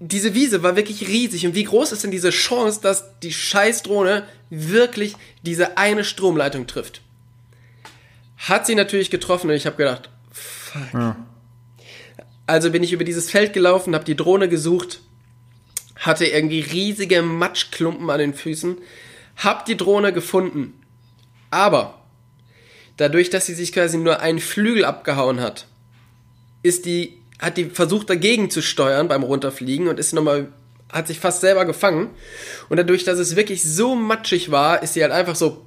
diese Wiese war wirklich riesig. Und wie groß ist denn diese Chance, dass die Scheißdrohne wirklich diese eine Stromleitung trifft? Hat sie natürlich getroffen und ich habe gedacht, fuck. Ja. Also bin ich über dieses Feld gelaufen, habe die Drohne gesucht hatte irgendwie riesige Matschklumpen an den Füßen, hab die Drohne gefunden. Aber dadurch, dass sie sich quasi nur einen Flügel abgehauen hat, ist die, hat die versucht dagegen zu steuern beim Runterfliegen und ist nochmal hat sich fast selber gefangen. Und dadurch, dass es wirklich so matschig war, ist sie halt einfach so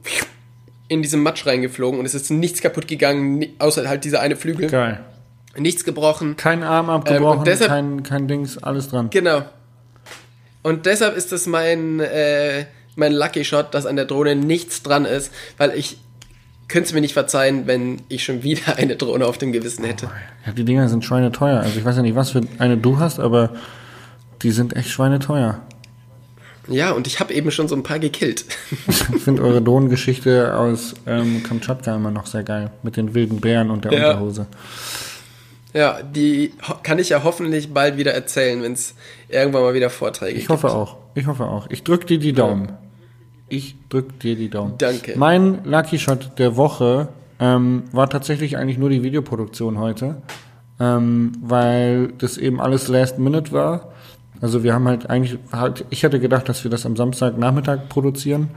in diesen Matsch reingeflogen und es ist nichts kaputt gegangen, außer halt dieser eine Flügel. Geil. Nichts gebrochen. Kein Arm Ähm, abgebrochen, und deshalb- kein, kein Dings, alles dran. Genau. Und deshalb ist das mein, äh, mein Lucky Shot, dass an der Drohne nichts dran ist, weil ich könnte es mir nicht verzeihen, wenn ich schon wieder eine Drohne auf dem Gewissen hätte. Ja, die Dinger sind schweineteuer. Also ich weiß ja nicht, was für eine du hast, aber die sind echt schweineteuer. Ja, und ich habe eben schon so ein paar gekillt. Ich finde eure Drohnengeschichte aus ähm, Kamtschatka immer noch sehr geil. Mit den wilden Bären und der Ja. Unterhose. Ja, die kann ich ja hoffentlich bald wieder erzählen, wenn es irgendwann mal wieder Vorträge Ich hoffe auch. Ich hoffe auch. Ich drück dir die Daumen. Ich drück dir die Daumen. Danke. Mein Lucky Shot der Woche ähm, war tatsächlich eigentlich nur die Videoproduktion heute, ähm, weil das eben alles Last Minute war. Also wir haben halt eigentlich, halt, ich hätte gedacht, dass wir das am Samstagnachmittag produzieren.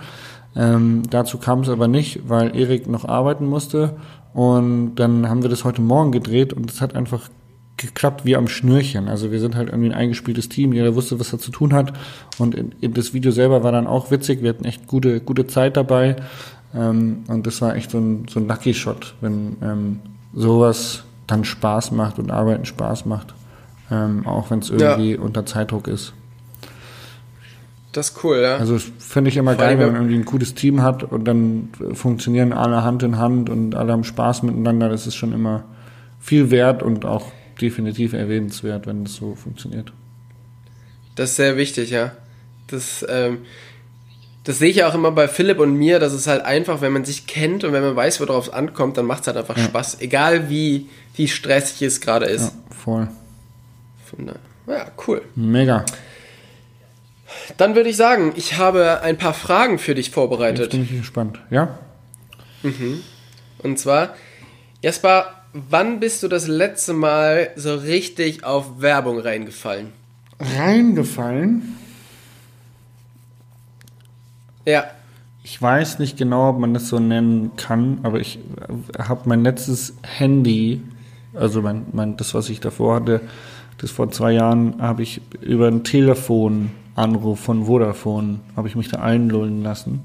Ähm, dazu kam es aber nicht, weil Erik noch arbeiten musste. Und dann haben wir das heute Morgen gedreht und es hat einfach geklappt wie am Schnürchen. Also wir sind halt irgendwie ein eingespieltes Team, jeder wusste, was er zu tun hat. Und in, in das Video selber war dann auch witzig, wir hatten echt gute, gute Zeit dabei. Ähm, und das war echt so ein, so ein Lucky Shot, wenn ähm, sowas dann Spaß macht und Arbeiten Spaß macht. Ähm, auch wenn es irgendwie unter Zeitdruck ist. Das ist cool, ja. Also finde ich immer Vor geil, wenn man irgendwie ein gutes Team hat und dann funktionieren alle Hand in Hand und alle haben Spaß miteinander. Das ist schon immer viel wert und auch definitiv erwähnenswert, wenn es so funktioniert. Das ist sehr wichtig, ja. Das, ähm, das sehe ich ja auch immer bei Philipp und mir, dass es halt einfach, wenn man sich kennt und wenn man weiß, worauf es ankommt, dann macht es halt einfach Spaß. Egal wie, wie stressig es gerade ist. Ja, voll. Von daher- Ja, cool. Mega. Dann würde ich sagen, ich habe ein paar Fragen für dich Jetzt vorbereitet. bin ich gespannt. Ja? Und zwar, Jasper, wann bist du das letzte Mal so richtig auf Werbung reingefallen? Reingefallen. Ja, Ich weiß nicht genau, ob man das so nennen kann, aber ich habe mein letztes Handy, also mein, mein, das, was ich davor hatte, das vor zwei Jahren, habe ich über einen Telefonanruf von Vodafone, habe ich mich da einlullen lassen.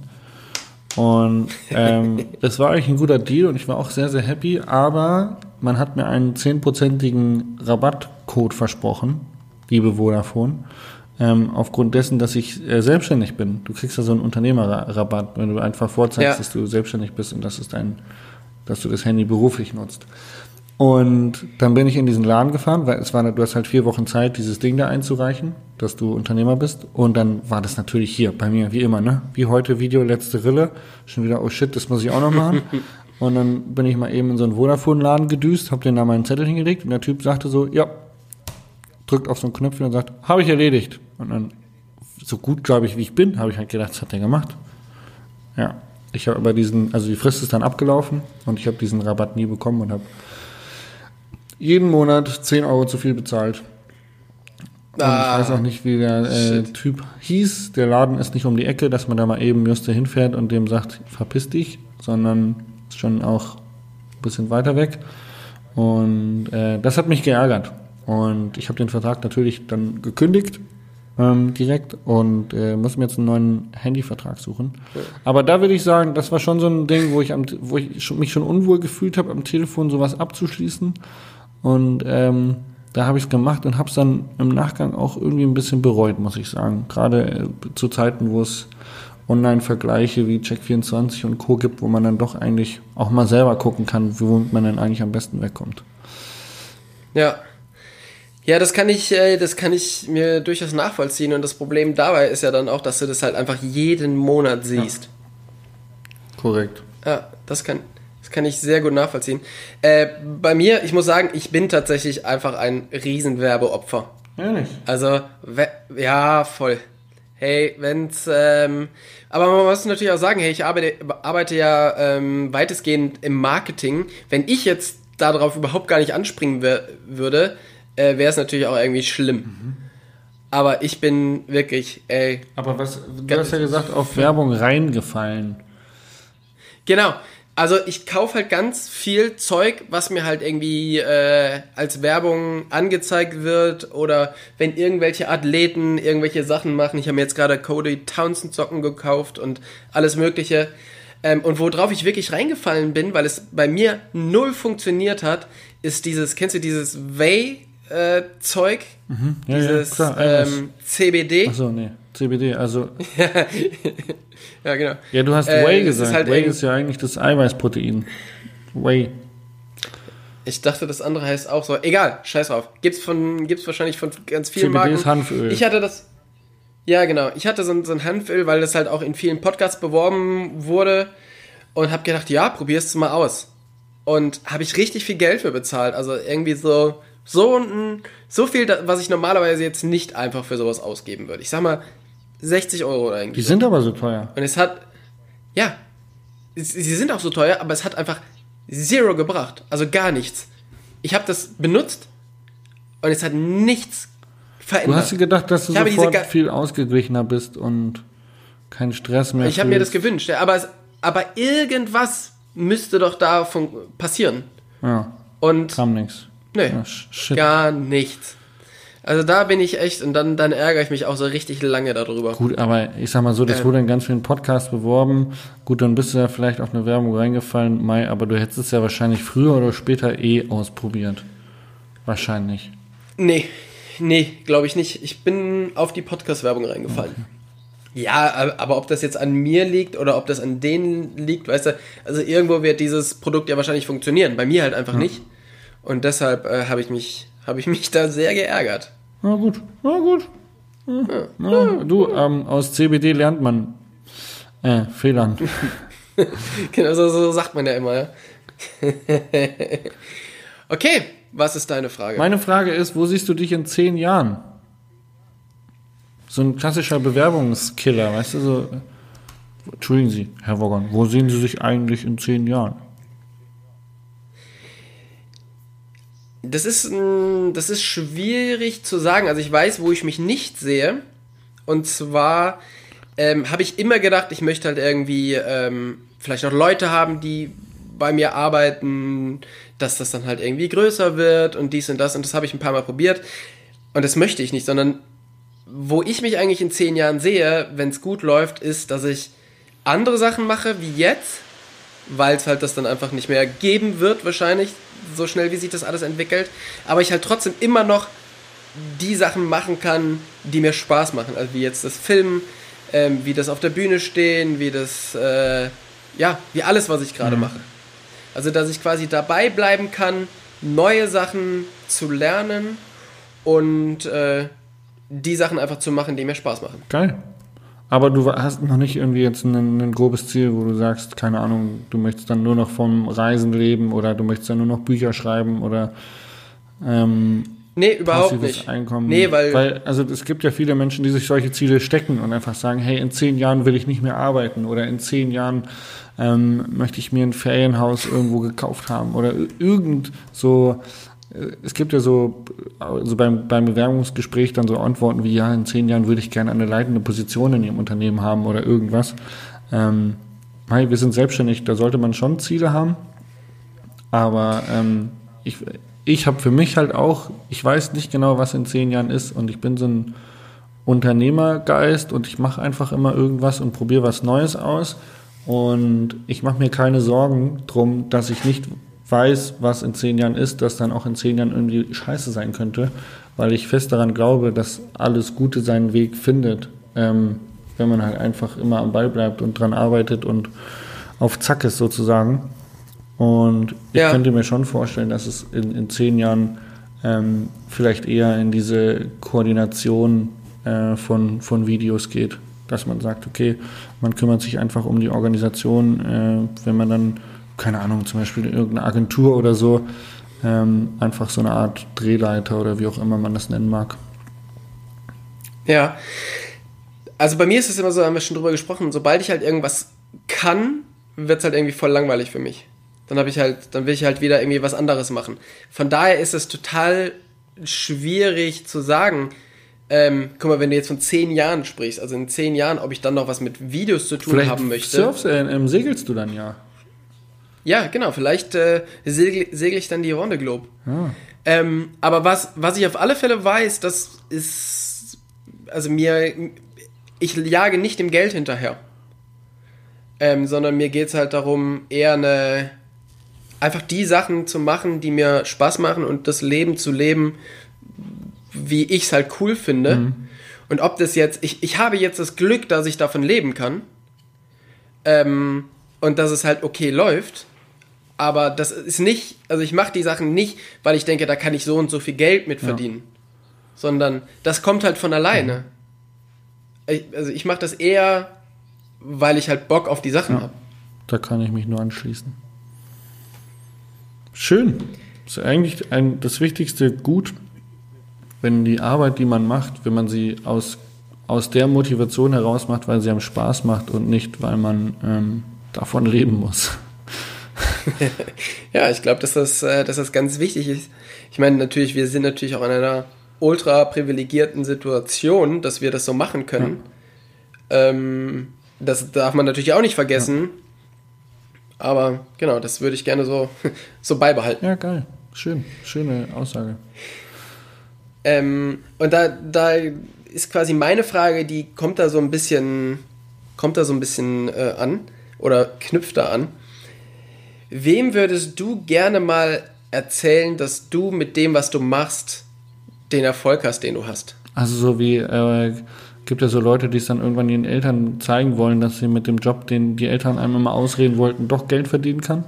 Und ähm, das war eigentlich ein guter Deal und ich war auch sehr, sehr happy, aber man hat mir einen zehnprozentigen Rabattcode versprochen, liebe Vodafone, ähm, aufgrund dessen, dass ich äh, selbstständig bin. Du kriegst ja so einen Unternehmerrabatt, wenn du einfach vorzeigst, Ja. dass du selbstständig bist und dass, es dein, dass du das Handy beruflich nutzt. Und dann bin ich in diesen Laden gefahren, weil es war, du hast halt vier Wochen Zeit, dieses Ding da einzureichen, dass du Unternehmer bist. Und dann war das natürlich hier bei mir, wie immer, ne? Wie heute Video, letzte Rille. Schon wieder, oh shit, das muss ich auch noch machen. und dann bin ich mal eben in so einen Vodafone-Laden gedüst, hab den da meinen Zettel hingelegt und der Typ sagte so, ja, drückt auf so ein Knöpfchen und sagt, habe ich erledigt. Und dann, so gut, glaube ich, wie ich bin, habe ich halt gedacht, das hat der gemacht. Ja, ich habe aber diesen, also die Frist ist dann abgelaufen und ich habe diesen Rabatt nie bekommen und habe jeden Monat 10 Euro zu viel bezahlt. Und Ah, ich weiß auch nicht, wie der äh. Typ hieß. Der Laden ist nicht um die Ecke, dass man da mal eben just hinfährt und dem sagt, verpiss dich, sondern ist schon auch ein bisschen weiter weg. Und äh, das hat mich geärgert. Und ich habe den Vertrag natürlich dann gekündigt ähm, direkt und äh, muss mir jetzt einen neuen Handyvertrag suchen. Aber da würde ich sagen, das war schon so ein Ding, wo ich, am, wo ich mich schon unwohl gefühlt habe, am Telefon sowas abzuschließen. Und ähm, da habe ich es gemacht und habe es dann im Nachgang auch irgendwie ein bisschen bereut, muss ich sagen. Gerade äh, zu Zeiten, wo es Online-Vergleiche wie Check24 und Co. gibt, wo man dann doch eigentlich auch mal selber gucken kann, wo man dann eigentlich am besten wegkommt. Ja. Ja, das kann ich, äh, das kann ich mir durchaus nachvollziehen. Und das Problem dabei ist ja dann auch, dass du das halt einfach jeden Monat siehst. Korrekt. Ja, das kann, das kann ich sehr gut nachvollziehen. Äh, bei mir, ich muss sagen, ich bin tatsächlich einfach ein Riesenwerbeopfer. Ehrlich? Also, ja, voll. Hey, wenn's, ähm, aber man muss natürlich auch sagen, hey, ich arbeite, arbeite ja ähm, weitestgehend im Marketing. Wenn ich jetzt darauf überhaupt gar nicht anspringen würde, äh, wäre es natürlich auch irgendwie schlimm. Aber ich bin wirklich, ey, Aber was, du hast ja gesagt, auf Werbung reingefallen. Genau. Also ich kaufe halt ganz viel Zeug, was mir halt irgendwie äh, als Werbung angezeigt wird oder wenn irgendwelche Athleten irgendwelche Sachen machen. Ich habe mir jetzt gerade Cody Townsend Socken gekauft und alles Mögliche. Ähm, und worauf ich wirklich reingefallen bin, weil es bei mir null funktioniert hat, ist dieses, kennst du dieses Way äh, Zeug? Mhm. Ja, dieses ja, ähm, CBD? Achso, nee. CBD, also. ja, genau. Ja, du hast Äh, Whey es ist gesagt. halt Whey ist ja eigentlich das Eiweißprotein. Whey. Ich dachte, das andere heißt auch so. Egal, scheiß drauf. Gibt's von, gibt's wahrscheinlich von ganz vielen CBD Marken. ist Hanföl. Ich hatte das. Ja, genau. Ich hatte so, ein- so ein Hanföl, weil das halt auch in vielen Podcasts beworben wurde und habe gedacht, ja, probier's mal aus. Und habe ich richtig viel Geld für bezahlt. Also irgendwie so so so viel, was ich normalerweise jetzt nicht einfach für sowas ausgeben würde. Ich sag mal 60 Euro irgendwie. Die sind aber so teuer. Und es hat, ja, sie sind auch so teuer, aber es hat einfach zero gebracht. Also gar nichts. Ich habe das benutzt und es hat nichts Du verändert. hast dir gedacht, dass du Ich sofort viel ausgeglichener bist und keinen Stress mehr ich habe mir das gewünscht, ja, aber, es, aber irgendwas müsste doch davon passieren. Ja, Und kam nix. Sh- shit. gar nichts. Also da bin ich echt und dann, dann ärgere ich mich auch so richtig lange darüber. Gut, aber ich sag mal so, das Ähm. wurde in ganz vielen Podcasts beworben. Gut, dann bist du ja vielleicht auf eine Werbung reingefallen, Mai, aber du hättest es ja wahrscheinlich früher oder später eh ausprobiert. Wahrscheinlich. Nee, nee, glaube ich nicht. Ich bin auf die Podcast-Werbung reingefallen. Ja, aber aber ob das jetzt an mir liegt oder ob das an denen liegt, weißt du, also irgendwo wird dieses Produkt ja wahrscheinlich funktionieren, bei mir halt einfach nicht. Und deshalb äh, habe ich mich, habe ich mich da sehr geärgert. Na gut, na gut. Ja. Na, du, ähm, aus CBD lernt man äh, Fehlern. Genau, so, so sagt man ja immer, ja. okay, was ist deine Frage? Meine Frage ist, wo siehst du dich in zehn Jahren? So ein klassischer Bewerbungskiller, weißt du, so. Entschuldigen Sie, Herr Woggon, wo sehen Sie sich eigentlich in zehn Jahren? Das ist, das ist schwierig zu sagen. Also ich weiß, wo ich mich nicht sehe. Und zwar ähm, habe ich immer gedacht, ich möchte halt irgendwie ähm, vielleicht noch Leute haben, die bei mir arbeiten, dass das dann halt irgendwie größer wird und dies und das. Und das habe ich ein paar Mal probiert. Und das möchte ich nicht, sondern wo ich mich eigentlich in zehn Jahren sehe, wenn es gut läuft, ist, dass ich andere Sachen mache wie jetzt, weil es halt das dann einfach nicht mehr geben wird, wahrscheinlich, so schnell wie sich das alles entwickelt. Aber ich halt trotzdem immer noch die Sachen machen kann, die mir Spaß machen. Also wie jetzt das Filmen, ähm, wie das auf der Bühne stehen, wie das, äh, ja, wie alles, was ich gerade mache. Also dass ich quasi dabei bleiben kann, neue Sachen zu lernen und äh, die Sachen einfach zu machen, die mir Spaß machen. Geil. Aber du hast noch nicht irgendwie jetzt ein, ein grobes Ziel, wo du sagst, keine Ahnung, du möchtest dann nur noch vom Reisen leben oder du möchtest dann nur noch Bücher schreiben oder ähm, Nee, überhaupt nicht. Einkommen. Nee, weil, weil, also es gibt ja viele Menschen, die sich solche Ziele stecken und einfach sagen, hey, in zehn Jahren will ich nicht mehr arbeiten oder in zehn Jahren ähm, möchte ich mir ein Ferienhaus irgendwo gekauft haben oder ir- irgend so. Es gibt ja so, also beim, beim Bewerbungsgespräch dann so Antworten wie, ja, in zehn Jahren würde ich gerne eine leitende Position in Ihrem Unternehmen haben oder irgendwas. Ähm, hey, wir sind selbstständig, da sollte man schon Ziele haben. Aber ähm, ich, ich habe für mich halt auch, ich weiß nicht genau, was in zehn Jahren ist und ich bin so ein Unternehmergeist und ich mache einfach immer irgendwas und probiere was Neues aus und ich mache mir keine Sorgen drum, dass ich nicht weiß, was in zehn Jahren ist, dass dann auch in zehn Jahren irgendwie scheiße sein könnte, weil ich fest daran glaube, dass alles Gute seinen Weg findet, ähm, wenn man halt einfach immer am Ball bleibt und dran arbeitet und auf Zack ist sozusagen. Und ich Ja. könnte mir schon vorstellen, dass es in, in zehn Jahren ähm, vielleicht eher in diese Koordination äh, von, von Videos geht. Dass man sagt, okay, man kümmert sich einfach um die Organisation, äh, wenn man dann, keine Ahnung, zum Beispiel in irgendeine Agentur oder so, ähm, einfach so eine Art Drehleiter oder wie auch immer man das nennen mag. Ja. Also bei mir ist es immer so, haben wir schon drüber gesprochen, sobald ich halt irgendwas kann, wird es halt irgendwie voll langweilig für mich. Dann habe ich halt, dann will ich halt wieder irgendwie was anderes machen. Von daher ist es total schwierig zu sagen, ähm, guck mal, wenn du jetzt von zehn Jahren sprichst, also in zehn Jahren, ob ich dann noch was mit Videos zu tun haben möchte. surfst, äh, ähm, segelst du dann ja. Ja, genau. Vielleicht äh, segel, segel ich dann die Runde Globe. Ah. Ähm, aber was, was ich auf alle Fälle weiß, das ist, also mir, ich jage nicht dem Geld hinterher. Ähm, sondern mir geht es halt darum, eher eine, einfach die Sachen zu machen, die mir Spaß machen und das Leben zu leben, wie ich es halt cool finde. Mhm. Und ob das jetzt, ich, ich habe jetzt das Glück, dass ich davon leben kann. Ähm, und dass es halt okay läuft. Aber das ist nicht, also ich mache die Sachen nicht, weil ich denke, da kann ich so und so viel Geld mit verdienen. Sondern das kommt halt von alleine. Ich, also ich mache das eher, weil ich halt Bock auf die Sachen Ja. habe. Da kann ich mich nur anschließen. Schön. Das ist eigentlich ein, das wichtigste Gut, wenn die Arbeit, die man macht, wenn man sie aus, aus der Motivation heraus macht, weil sie einem Spaß macht und nicht, weil man ähm, davon leben muss. Ja, ich glaube, dass, das, äh, dass das ganz wichtig ist. Ich meine, natürlich, wir sind natürlich auch in einer ultra privilegierten Situation, dass wir das so machen können. Ähm, das darf man natürlich auch nicht vergessen. Aber genau, das würde ich gerne so, so beibehalten. Ja, geil. Schön. Schöne Aussage. Ähm, und da, da ist quasi meine Frage, die kommt da so ein bisschen, kommt da so ein bisschen äh, an oder knüpft da an. Wem würdest du gerne mal erzählen, dass du mit dem, was du machst, den Erfolg hast, den du hast? Also so wie äh, gibt ja so Leute, die es dann irgendwann ihren Eltern zeigen wollen, dass sie mit dem Job, den die Eltern einem immer ausreden wollten, doch Geld verdienen kann.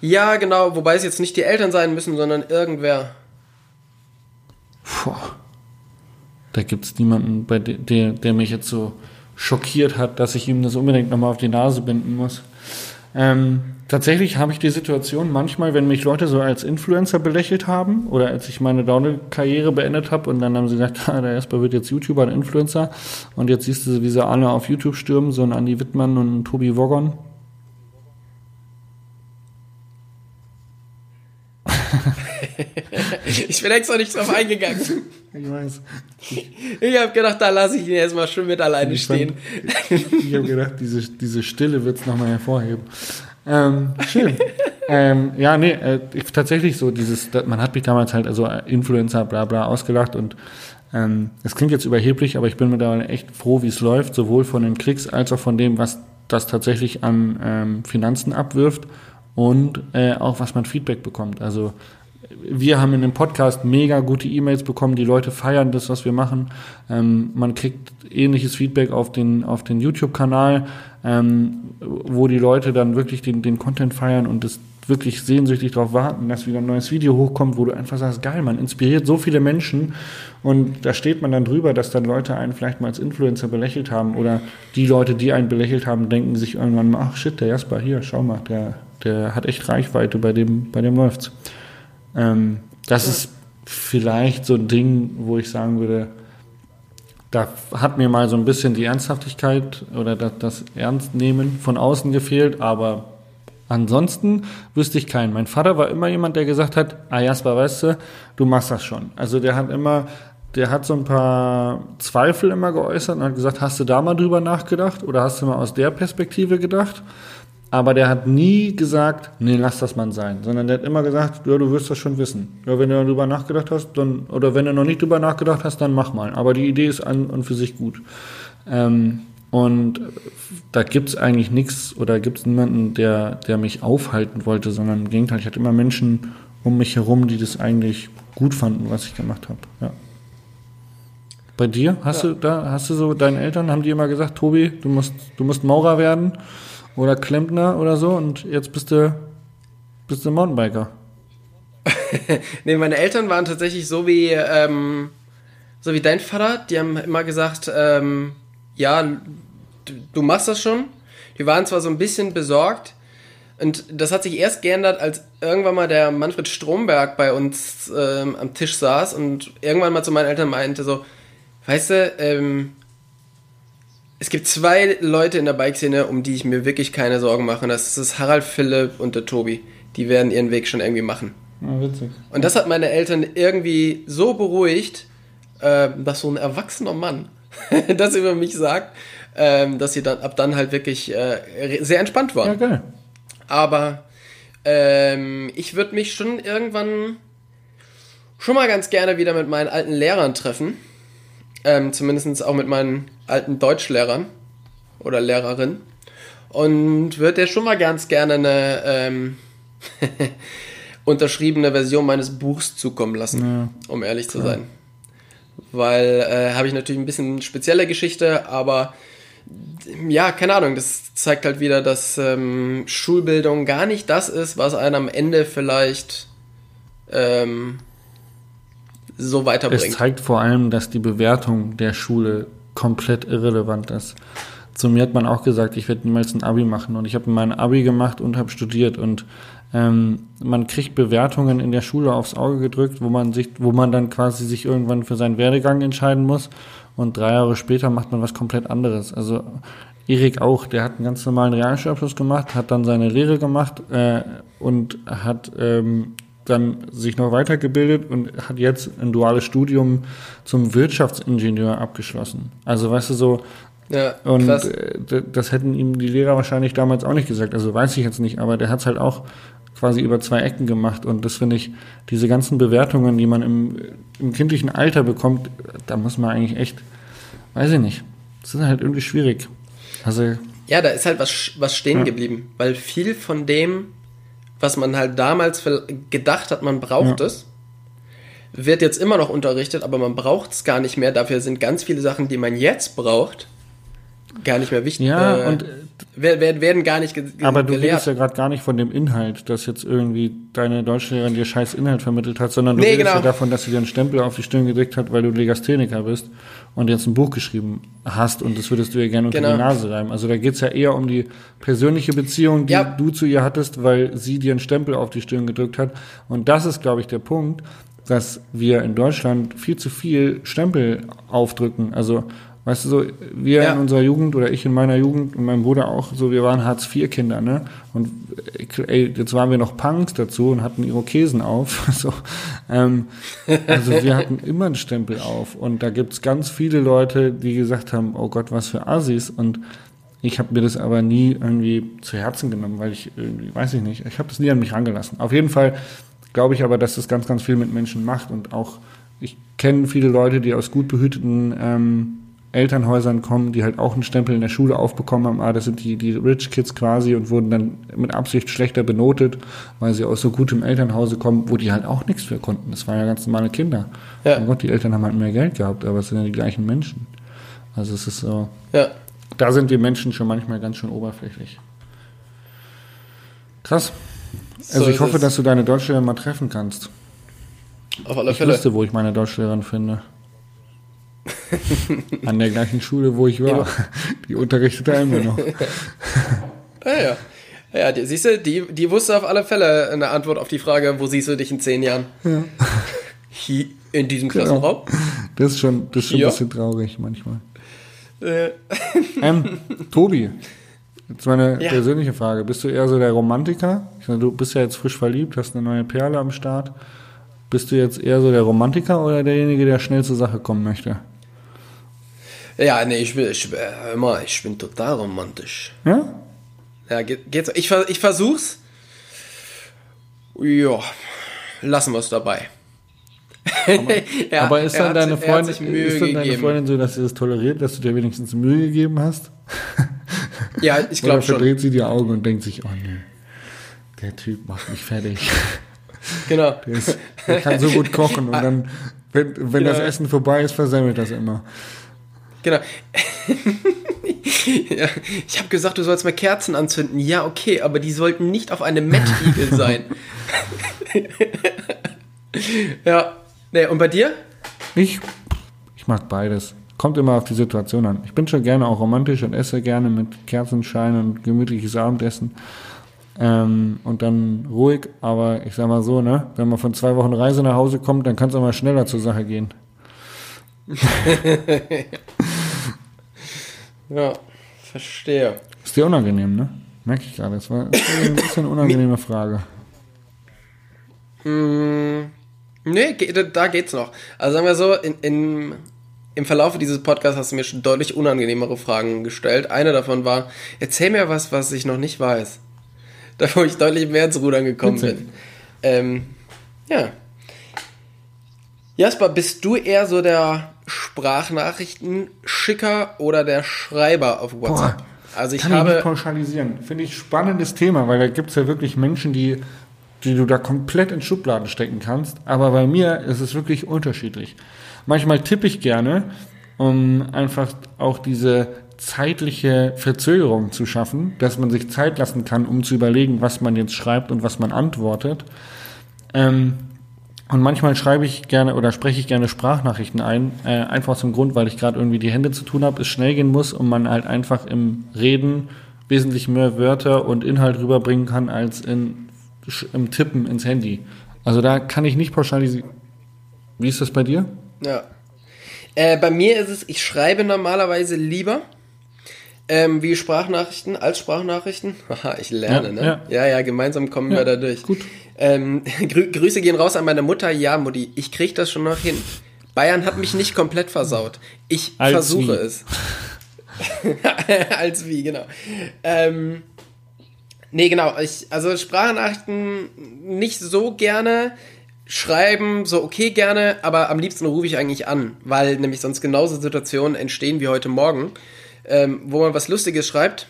Ja, genau, wobei es jetzt nicht die Eltern sein müssen, sondern irgendwer. Puh. Da gibt es niemanden, bei de, der, der mich jetzt so schockiert hat, dass ich ihm das unbedingt nochmal auf die Nase binden muss. Ähm, tatsächlich habe ich die Situation manchmal, wenn mich Leute so als Influencer belächelt haben oder als ich meine Download-Karriere beendet habe und dann haben sie gesagt, ah, der Jasper wird jetzt YouTuber und Influencer und jetzt siehst du, wie sie alle auf YouTube stürmen, so ein Andi Wittmann und ein Tobi Woggon. Ich bin extra nicht drauf eingegangen. Ich weiß. Ich habe gedacht, da lasse ich ihn erstmal schön mit alleine Ich stehen. Ich habe gedacht, diese, diese Stille wird es nochmal hervorheben. Ähm, schön. ähm, ja, nee, äh, ich, tatsächlich so dieses, man hat mich damals halt also Influencer bla bla ausgelacht und ähm, es klingt jetzt überheblich, aber ich bin mittlerweile echt froh, wie es läuft, sowohl von den Klicks als auch von dem, was das tatsächlich an ähm, Finanzen abwirft und äh, auch was man Feedback bekommt. Also wir haben in dem Podcast mega gute E-Mails bekommen, die Leute feiern das, was wir machen. Ähm, man kriegt ähnliches Feedback auf den, auf den YouTube-Kanal, ähm, wo die Leute dann wirklich den, den Content feiern und das wirklich sehnsüchtig darauf warten, dass wieder ein neues Video hochkommt, wo du einfach sagst, geil, man inspiriert so viele Menschen und da steht man dann drüber, dass dann Leute einen vielleicht mal als Influencer belächelt haben oder die Leute, die einen belächelt haben, denken sich irgendwann mal, ach shit, der Jasper hier, schau mal, der, der hat echt Reichweite, bei dem, bei dem läuft's. Ähm, das ist vielleicht so ein Ding, wo ich sagen würde, da hat mir mal so ein bisschen die Ernsthaftigkeit oder das, das Ernstnehmen von außen gefehlt, aber ansonsten wüsste ich keinen. Mein Vater war immer jemand, der gesagt hat, ah Jasper, weißt du, du machst das schon. Also der hat immer, der hat so ein paar Zweifel immer geäußert und hat gesagt, hast du da mal drüber nachgedacht oder hast du mal aus der Perspektive gedacht? Aber der hat nie gesagt, nee, lass das mal sein, sondern der hat immer gesagt, ja, du wirst das schon wissen. Ja, wenn du darüber nachgedacht hast, dann, oder wenn du noch nicht drüber nachgedacht hast, dann mach mal. Aber die Idee ist an und für sich gut. Ähm, und da gibt's eigentlich nichts oder gibt's niemanden, der, der mich aufhalten wollte, sondern im Gegenteil, ich hatte immer Menschen um mich herum, die das eigentlich gut fanden, was ich gemacht habe. Ja. Bei dir? Hast Ja. du da, hast du so, deine Eltern, haben die immer gesagt, Tobi, du musst, du musst Maurer werden oder Klempner oder so und jetzt bist du, bist du Mountainbiker. Nee, meine Eltern waren tatsächlich so wie, ähm, so wie dein Vater. Die haben immer gesagt, ähm, ja, du, machst das schon. Die waren zwar so ein bisschen besorgt. Und das hat sich erst geändert, als irgendwann mal der Manfred Stromberg bei uns ähm, am Tisch saß und irgendwann mal zu meinen Eltern meinte so, weißt du, ähm, es gibt zwei Leute in der Bikeszene, um die ich mir wirklich keine Sorgen mache. Das ist Harald Philipp und der Tobi. Die werden ihren Weg schon irgendwie machen. Ja, witzig. Und das hat meine Eltern irgendwie so beruhigt, äh, dass so ein erwachsener Mann das über mich sagt, ähm, dass sie dann ab dann halt wirklich äh, sehr entspannt Ja, waren. geil. Aber ähm, ich würde mich schon irgendwann schon mal ganz gerne wieder mit meinen alten Lehrern treffen. Ähm, Zumindest auch mit meinen alten Deutschlehrern oder Lehrerin. Und würde dir schon mal ganz gerne eine ähm, unterschriebene Version meines Buchs zukommen lassen, Ja, um ehrlich zu sein. Weil äh, habe ich natürlich ein bisschen spezielle Geschichte, aber ja, keine Ahnung, das zeigt halt wieder, dass ähm, Schulbildung gar nicht das ist, was einen am Ende vielleicht ähm, so Es weiterbringt. zeigt vor allem, dass die Bewertung der Schule komplett irrelevant ist. Zu mir hat man auch gesagt, ich werde niemals ein Abi machen und ich habe mein Abi gemacht und habe studiert und ähm, man kriegt Bewertungen in der Schule aufs Auge gedrückt, wo man sich, wo man dann quasi sich irgendwann für seinen Werdegang entscheiden muss und drei Jahre später macht man was komplett anderes. Also Erik auch, der hat einen ganz normalen Realschulabschluss gemacht, hat dann seine Lehre gemacht äh, und hat ähm, dann sich noch weitergebildet und hat jetzt ein duales Studium zum Wirtschaftsingenieur abgeschlossen. Also weißt du so, ja, und krass. äh, das hätten ihm die Lehrer wahrscheinlich damals auch nicht gesagt. Also weiß ich jetzt nicht, aber der hat es halt auch quasi über zwei Ecken gemacht. Und das finde ich, diese ganzen Bewertungen, die man im, im kindlichen Alter bekommt, da muss man eigentlich echt, weiß ich nicht. Das ist halt irgendwie schwierig. Also, Ja, da ist halt was, was stehen Ja. geblieben, weil viel von dem, was man halt damals gedacht hat, man braucht Ja. es, wird jetzt immer noch unterrichtet, aber man braucht es gar nicht mehr. Dafür sind ganz viele Sachen, die man jetzt braucht, gar nicht mehr wichtig. ja, äh, und wer- wer- werden gar nicht ge Aber du gelehrt. redest ja gerade gar nicht von dem Inhalt, dass jetzt irgendwie deine Deutschlehrerin dir scheiß Inhalt vermittelt hat, sondern du Nee, redest genau. ja davon, dass sie dir einen Stempel auf die Stirn gedrückt hat, weil du Legastheniker bist und jetzt ein Buch geschrieben hast und das würdest du ihr gerne unter Genau. die Nase reiben. Also da geht's ja eher um die persönliche Beziehung, die Ja. du zu ihr hattest, weil sie dir einen Stempel auf die Stirn gedrückt hat. Und das ist, glaube ich, der Punkt, dass wir in Deutschland viel zu viel Stempel aufdrücken. Also Weißt du so, wir Ja. in unserer Jugend oder ich in meiner Jugend und mein Bruder auch, so wir waren Hartz-IV-Kinder, ne? Und ey, jetzt waren wir noch Punks dazu und hatten Irokesen auf. So, ähm, also wir hatten immer einen Stempel auf. Und da gibt's ganz viele Leute, die gesagt haben, oh Gott, was für Assis. Und ich habe mir das aber nie irgendwie zu Herzen genommen, weil ich irgendwie, weiß ich nicht, ich habe das nie an mich rangelassen. Auf jeden Fall glaube ich aber, dass das ganz, ganz viel mit Menschen macht und auch, ich kenne viele Leute, die aus gut behüteten ähm, Elternhäusern kommen, die halt auch einen Stempel in der Schule aufbekommen haben, ah, das sind die, die Rich Kids quasi und wurden dann mit Absicht schlechter benotet, weil sie aus so gutem Elternhause kommen, wo die halt auch nichts für konnten. Das waren ja ganz normale Kinder. Ja. Mein Gott, die Eltern haben halt mehr Geld gehabt, aber es sind ja die gleichen Menschen. Also es ist so, Ja. da sind wir Menschen schon manchmal ganz schön oberflächlich. Krass. Also So ich hoffe, es. dass du deine Deutschlehrerin mal treffen kannst. Auf alle Ich Fälle. wüsste, wo ich meine Deutschlehrerin finde. An der gleichen Schule, wo ich war. Die unterrichtet da immer noch. Ja, ja. Ja, die, siehst du, die, die wusste auf alle Fälle eine Antwort auf die Frage, wo siehst du dich in zehn Jahren? Hier in diesem Klassenraum? Das ist schon, das ist schon Ja. ein bisschen traurig manchmal. Äh, Ähm, Tobi, jetzt meine Ja. persönliche Frage. Bist du eher so der Romantiker? Meine, du bist ja jetzt frisch verliebt, hast eine neue Perle am Start. Bist du jetzt eher so der Romantiker oder derjenige, der schnell zur Sache kommen möchte? ja, nee, ich bin, ich, mal, ich bin total romantisch. Ja? Ja, geht, geht's. Ich, ich versuch's. Ja, lassen wir es dabei. Ja, Aber ist dann, hat- deine Freundin, ist dann deine. Freundin so, dass sie das toleriert, dass du dir wenigstens Mühe gegeben hast? Ja, ich glaube schon. verdreht sie die Augen und denkt sich, oh nee, der Typ macht mich fertig. Genau. Der, ist, der kann so gut kochen und dann, wenn, wenn das Ja. Essen vorbei ist, versemmelt das immer. Genau. ja, ich habe gesagt, du sollst mal Kerzen anzünden. Ja, okay, aber die sollten nicht auf einem Mettigel sein. ja. Nee, und bei dir? Ich, ich mag beides. Kommt immer auf die Situation an. Ich bin schon gerne auch romantisch und esse gerne mit Kerzenschein und gemütliches Abendessen. Ähm, und dann ruhig, aber ich sag mal so, ne, wenn man von zwei Wochen Reise nach Hause kommt, dann kann es auch mal schneller zur Sache gehen. Ja, verstehe. Ist dir unangenehm, ne? Merke ich gerade. Das war, das war ein bisschen eine unangenehme Frage. Mm, nee, da geht's noch. Also sagen wir so, in, in, im Verlauf dieses Podcasts hast du mir schon deutlich unangenehmere Fragen gestellt. Eine davon war, erzähl mir was, was ich noch nicht weiß. da wo ich deutlich mehr ins Rudern gekommen Witzig. bin. Ähm, ja. Jasper, bist du eher so der Sprachnachrichten-Schicker oder der Schreiber auf WhatsApp? Boah, also ich Kann ich nicht habe, pauschalisieren. Finde ich spannendes Thema, weil da gibt es ja wirklich Menschen, die, die du da komplett in Schubladen stecken kannst. Aber bei mir ist es wirklich unterschiedlich. Manchmal tippe ich gerne, um einfach auch diese zeitliche Verzögerung zu schaffen, dass man sich Zeit lassen kann, um zu überlegen, was man jetzt schreibt und was man antwortet. Ähm, und manchmal schreibe ich gerne oder spreche ich gerne Sprachnachrichten ein, äh, einfach zum Grund, weil ich gerade irgendwie die Hände zu tun habe, es schnell gehen muss und man halt einfach im Reden wesentlich mehr Wörter und Inhalt rüberbringen kann als in, im Tippen ins Handy. Also da kann ich nicht pauschalisieren. Wie ist das bei dir? ja. Äh, bei mir ist es, ich schreibe normalerweise lieber ähm, wie Sprachnachrichten als Sprachnachrichten. Haha, ich lerne, Ja, ne? ja. Ja, ja, gemeinsam kommen Ja, wir da durch. gut. Ähm, Grü Grüße gehen raus an meine Mutter. Ja, Mutti, ich krieg das schon noch hin. Bayern hat mich nicht komplett versaut. Ich Als versuche wie. es. Als wie, genau. Ähm, nee, genau. Ich, also Sprachnachrichten nicht so gerne. Schreiben so okay gerne, aber am liebsten rufe ich eigentlich an, weil nämlich sonst genauso Situationen entstehen wie heute Morgen, ähm, wo man was Lustiges schreibt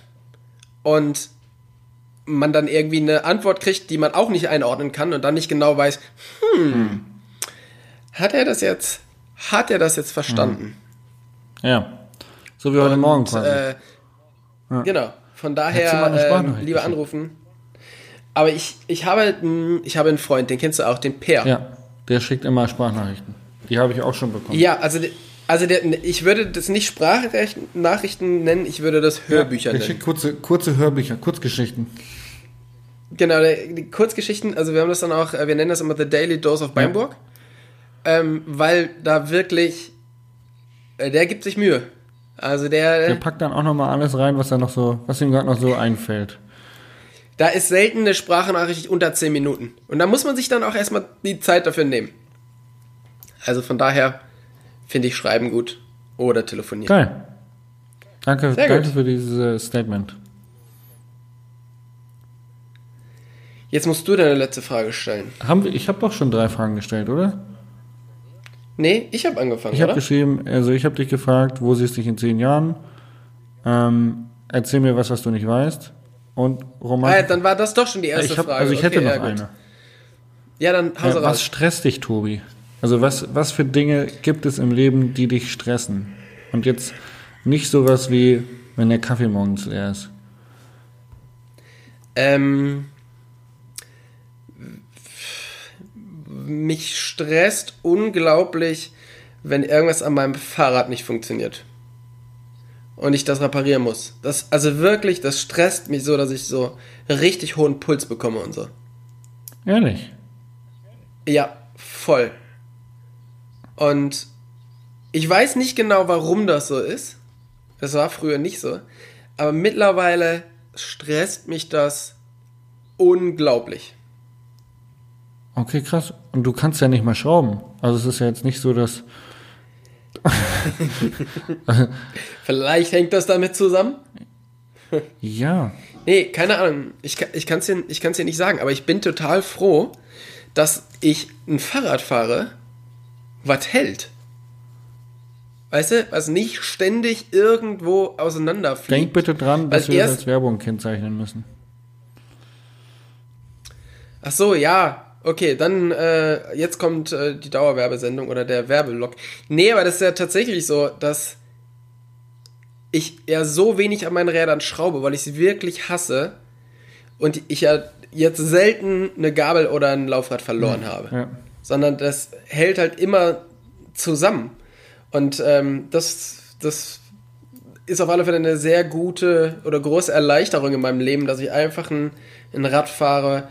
und man dann irgendwie eine Antwort kriegt, die man auch nicht einordnen kann und dann nicht genau weiß, hm, hat er das jetzt, hat er das jetzt verstanden? Ja. So wie heute Morgen Und, quasi. Äh, Genau. Von daher ähm, lieber anrufen. Aber ich, ich habe einen, ich habe einen Freund, den kennst du auch, den Per. ja, der schickt immer Sprachnachrichten. Die habe ich auch schon bekommen. Ja, also, also der, ich würde das nicht Sprachnachrichten nennen, ich würde das Hörbücher der nennen. kurze, kurze Hörbücher, Kurzgeschichten. Genau, die Kurzgeschichten, also wir haben das dann auch, äh, wir nennen das immer The Daily Dose of Beinburg, ähm, weil da wirklich, äh, der gibt sich Mühe. Also der, Der packt dann auch nochmal alles rein, was da noch so, was ihm gerade noch so einfällt. da ist selten eine Sprachnachricht unter 10 Minuten. Und da muss man sich dann auch erstmal die Zeit dafür nehmen. Also von daher finde ich Schreiben gut oder telefonieren. Geil. Danke, Sehr danke gut. für dieses Statement. Jetzt musst du deine letzte Frage stellen. Haben wir, ich habe doch schon drei Fragen gestellt, oder? Nee, ich habe angefangen, Ich habe geschrieben, also ich habe dich gefragt, wo siehst du dich in zehn Jahren? Ähm, erzähl mir was, was du nicht weißt. Und Ah, Roman. dann war das doch schon die erste ich hab, Frage. also ich hätte Okay, noch ja, eine. Ja, dann hau Ja, sie was raus. stresst dich, Tobi? Also was, was für Dinge gibt es im Leben, die dich stressen? Und jetzt nicht sowas wie, wenn der Kaffee morgens leer ist. Ähm, mich stresst unglaublich, wenn irgendwas an meinem Fahrrad nicht funktioniert. Und ich das reparieren muss. Das, also wirklich, das stresst mich so, dass ich so richtig hohen Puls bekomme und so. Ehrlich? Ja, voll. Und ich weiß nicht genau, warum das so ist. Das war früher nicht so. Aber mittlerweile stresst mich das unglaublich. Okay, krass. Und du kannst ja nicht mal schrauben. Also es ist ja jetzt nicht so, dass... Vielleicht hängt das damit zusammen. Ja. Nee, keine Ahnung. Ich, kann- ich kann es dir, ich kann's dir nicht sagen, aber ich bin total froh, dass ich ein Fahrrad fahre, was hält. Weißt du, was nicht ständig irgendwo auseinanderfliegt. Denk bitte dran, dass wir das als Werbung kennzeichnen müssen. Ach so, ja. Okay, dann äh, jetzt kommt äh, die Dauerwerbesendung oder der Werbelog. Nee, aber das ist ja tatsächlich so, dass ich ja so wenig an meinen Rädern schraube, weil ich sie wirklich hasse und ich ja jetzt selten eine Gabel oder ein Laufrad verloren habe. Ja. Sondern das hält halt immer zusammen. Und ähm, das, das ist auf alle Fälle eine sehr gute oder große Erleichterung in meinem Leben, dass ich einfach ein, ein Rad fahre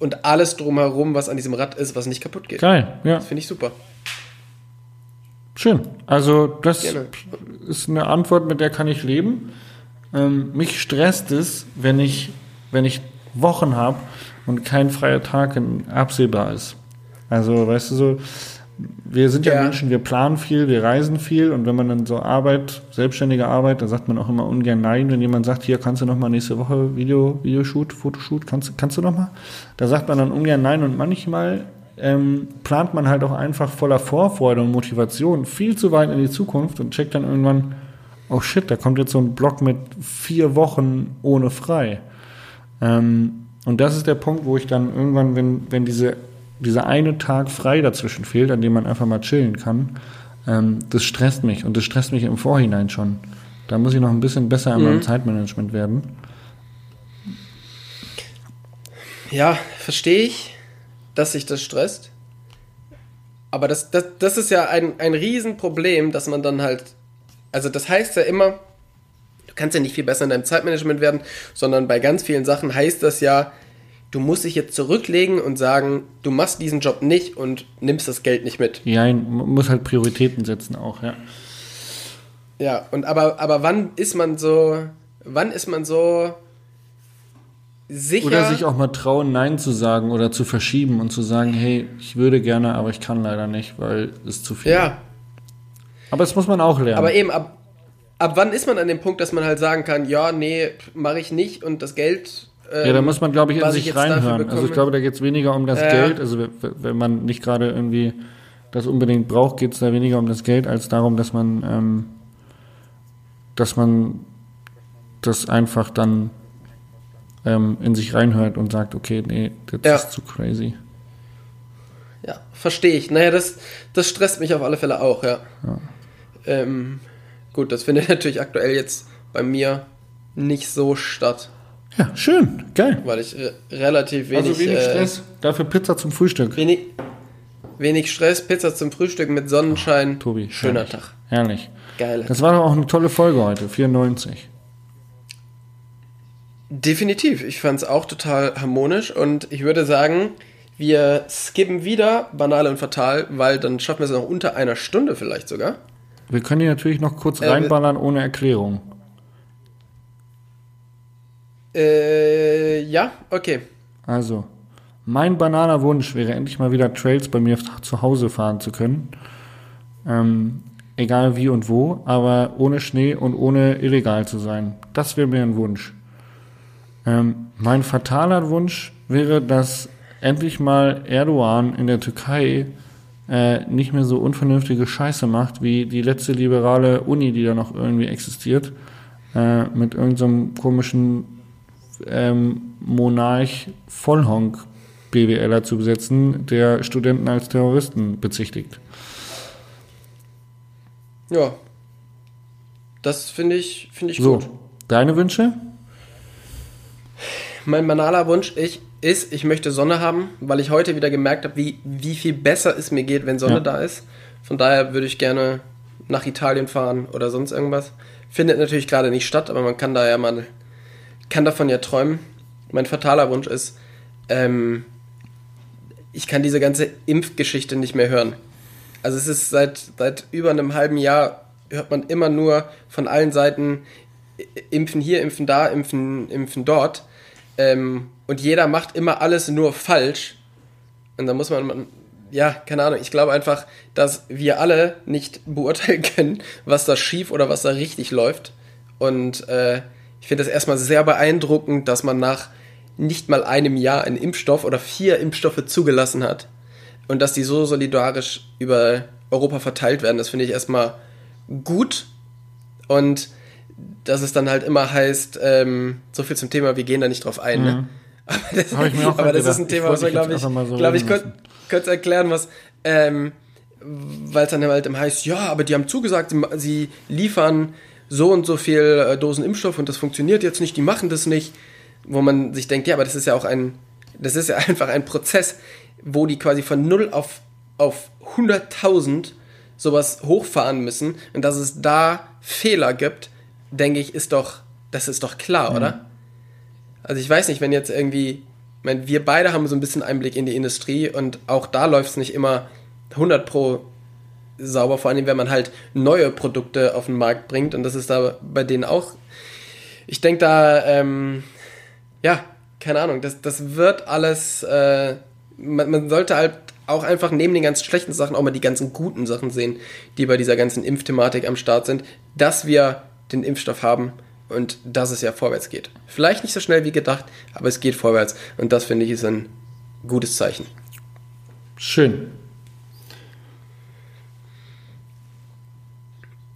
und alles drumherum, was an diesem Rad ist, was nicht kaputt geht. Geil, ja. Das finde ich super. Schön. Also das Gerne. ist eine Antwort, mit der kann ich leben. Ähm, mich stresst es, wenn ich, wenn ich Wochen habe und kein freier Tag in, absehbar ist. Also, weißt du so, wir sind ja, ja, Menschen, wir planen viel, wir reisen viel und wenn man dann so Arbeit, selbstständige Arbeit, da sagt man auch immer ungern nein, wenn jemand sagt, hier kannst du noch mal nächste Woche Video, Videoshoot, Fotoshoot, kannst, kannst du noch mal? Da sagt man dann ungern nein und manchmal ähm, plant man halt auch einfach voller Vorfreude und Motivation viel zu weit in die Zukunft und checkt dann irgendwann, oh shit, da kommt jetzt so ein Block mit vier Wochen ohne frei. Ähm, und das ist der Punkt, wo ich dann irgendwann, wenn, wenn diese dieser eine Tag frei dazwischen fehlt, an dem man einfach mal chillen kann, ähm, das stresst mich und das stresst mich im Vorhinein schon. Da muss ich noch ein bisschen besser in mhm. meinem Zeitmanagement werden. Ja, verstehe ich, dass sich das stresst. Aber das, das, das ist ja ein, ein Riesenproblem, dass man dann halt. Also, das heißt ja immer, du kannst ja nicht viel besser in deinem Zeitmanagement werden, sondern bei ganz vielen Sachen heißt das ja, du musst dich jetzt zurücklegen und sagen, du machst diesen Job nicht und nimmst das Geld nicht mit. Ja, man muss halt Prioritäten setzen auch, ja. Ja, und aber, aber wann ist man so, wann ist man so sicher? Oder sich auch mal trauen, Nein zu sagen oder zu verschieben und zu sagen, hey, ich würde gerne, aber ich kann leider nicht, weil es zu viel. Ja. Aber das muss man auch lernen. Aber eben, ab, ab wann ist man an dem Punkt, dass man halt sagen kann, ja, nee, mache ich nicht und das Geld ja, da muss man, glaube ich, in sich ich reinhören. Also ich glaube, da geht es weniger um das ja. Geld. Also wenn man nicht gerade irgendwie das unbedingt braucht, geht es da weniger um das Geld, als darum, dass man, ähm, dass man das einfach dann ähm, in sich reinhört und sagt, okay, nee, das ja. ist zu crazy. Ja, verstehe ich. Naja, das, das stresst mich auf alle Fälle auch, ja. ja. Ähm, gut, das findet natürlich aktuell jetzt bei mir nicht so statt. Ja, schön, geil. Weil ich äh, relativ wenig. Also wenig äh, Stress, dafür Pizza zum Frühstück. Wenig, wenig Stress, Pizza zum Frühstück mit Sonnenschein. Oh, Tobi, schöner herrlich, Tag. Herrlich. Geil. Das war doch auch eine tolle Folge heute, 94. Definitiv. Ich fand es auch total harmonisch und ich würde sagen, wir skippen wieder banal und fatal, weil dann schaffen wir es noch unter einer Stunde vielleicht sogar. Wir können hier natürlich noch kurz äh, reinballern ohne Erklärung. Äh, ja, okay. Also, mein bananer Wunsch wäre endlich mal wieder Trails bei mir zu Hause fahren zu können. Ähm, egal wie und wo, aber ohne Schnee und ohne illegal zu sein. Das wäre mir ein Wunsch. Ähm, mein fataler Wunsch wäre, dass endlich mal Erdogan in der Türkei äh, nicht mehr so unvernünftige Scheiße macht wie die letzte liberale Uni, die da noch irgendwie existiert, äh, mit irgendeinem so komischen ähm, Monarch Vollhonk BWLer zu besetzen, der Studenten als Terroristen bezichtigt. Ja. Das finde ich, find ich so, gut. Deine Wünsche? Mein banaler Wunsch ich, ist, ich möchte Sonne haben, weil ich heute wieder gemerkt habe, wie, wie viel besser es mir geht, wenn Sonne ja. da ist. Von daher würde ich gerne nach Italien fahren oder sonst irgendwas. Findet natürlich gerade nicht statt, aber man kann da ja mal kann davon ja träumen. Mein fataler Wunsch ist, ähm, ich kann diese ganze Impfgeschichte nicht mehr hören. Also es ist seit, seit über einem halben Jahr, hört man immer nur von allen Seiten, impfen hier, impfen da, impfen, impfen dort. Ähm, und jeder macht immer alles nur falsch. Und da muss man, man, ja, keine Ahnung, ich glaube einfach, dass wir alle nicht beurteilen können, was da schief oder was da richtig läuft. Und äh, ich finde es erstmal sehr beeindruckend, dass man nach nicht mal einem Jahr einen Impfstoff oder vier Impfstoffe zugelassen hat und dass die so solidarisch über Europa verteilt werden. Das finde ich erstmal gut und dass es dann halt immer heißt, ähm, so viel zum Thema, wir gehen da nicht drauf ein. Ne? Mhm. Ne? Aber das, aber das ist ein Thema, was wir, glaube ich, so glaube ich, kurz, kurz erklären muss. Ähm, weil es dann halt immer heißt, ja, aber die haben zugesagt, sie liefern so und so viel äh, Dosen Impfstoff und das funktioniert jetzt nicht, die machen das nicht, wo man sich denkt, ja, aber das ist ja auch ein, das ist ja einfach ein Prozess, wo die quasi von 0 auf, auf 100.000 sowas hochfahren müssen und dass es da Fehler gibt, denke ich, ist doch, das ist doch klar, mhm. oder? Also ich weiß nicht, wenn jetzt irgendwie, ich meine, wir beide haben so ein bisschen Einblick in die Industrie und auch da läuft es nicht immer 100 pro sauber, vor allem wenn man halt neue Produkte auf den Markt bringt und das ist da bei denen auch. Ich denke da, ähm, ja, keine Ahnung, das, das wird alles, äh, man, man, sollte halt auch einfach neben den ganzen schlechten Sachen auch mal die ganzen guten Sachen sehen, die bei dieser ganzen Impfthematik am Start sind, dass wir den Impfstoff haben und dass es ja vorwärts geht. Vielleicht nicht so schnell wie gedacht, aber es geht vorwärts und das finde ich ist ein gutes Zeichen. Schön.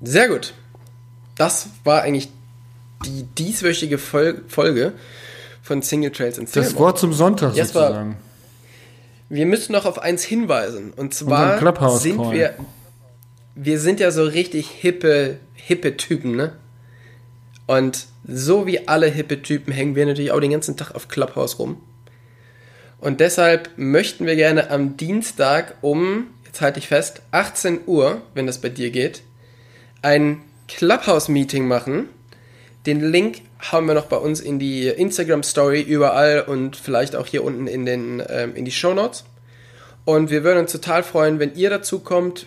Sehr gut. Das war eigentlich die dieswöchige Fol Folge von Single Trails in Das Wort zum Sonntag Jasper, sozusagen. Wir müssen noch auf eins hinweisen. Und zwar Clubhouse sind wir. Wir sind ja so richtig hippe, hippe Typen, ne? Und so wie alle hippe Typen hängen wir natürlich auch den ganzen Tag auf Clubhouse rum. Und deshalb möchten wir gerne am Dienstag um, jetzt halte ich fest, 18 Uhr, wenn das bei dir geht, ein Clubhouse-Meeting machen. Den Link haben wir noch bei uns in die Instagram-Story überall und vielleicht auch hier unten in, den, ähm, in die Show Notes. Und wir würden uns total freuen, wenn ihr dazu kommt,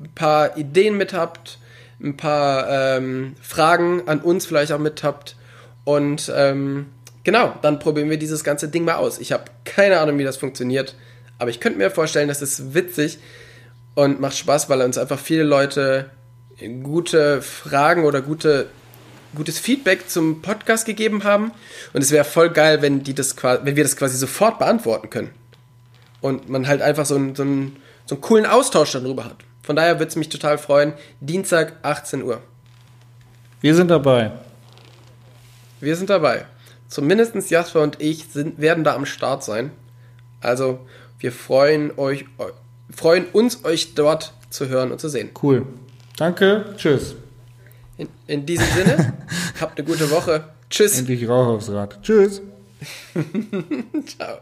ein paar Ideen mit habt, ein paar ähm, Fragen an uns vielleicht auch mit habt. Und ähm, genau, dann probieren wir dieses ganze Ding mal aus. Ich habe keine Ahnung, wie das funktioniert, aber ich könnte mir vorstellen, das ist witzig und macht Spaß, weil uns einfach viele Leute gute Fragen oder gute, gutes Feedback zum Podcast gegeben haben. Und es wäre voll geil, wenn, die das, wenn wir das quasi sofort beantworten können. Und man halt einfach so einen, so einen, so einen coolen Austausch darüber hat. Von daher würde es mich total freuen. Dienstag, 18 Uhr. Wir sind dabei. Wir sind dabei. Zumindest Jasper und ich sind, werden da am Start sein. Also wir freuen, euch, eu- freuen uns, euch dort zu hören und zu sehen. Cool. Danke. Tschüss. In, in diesem Sinne, habt eine gute Woche. Tschüss. Endlich Rauch aufs Rad. Tschüss. Ciao.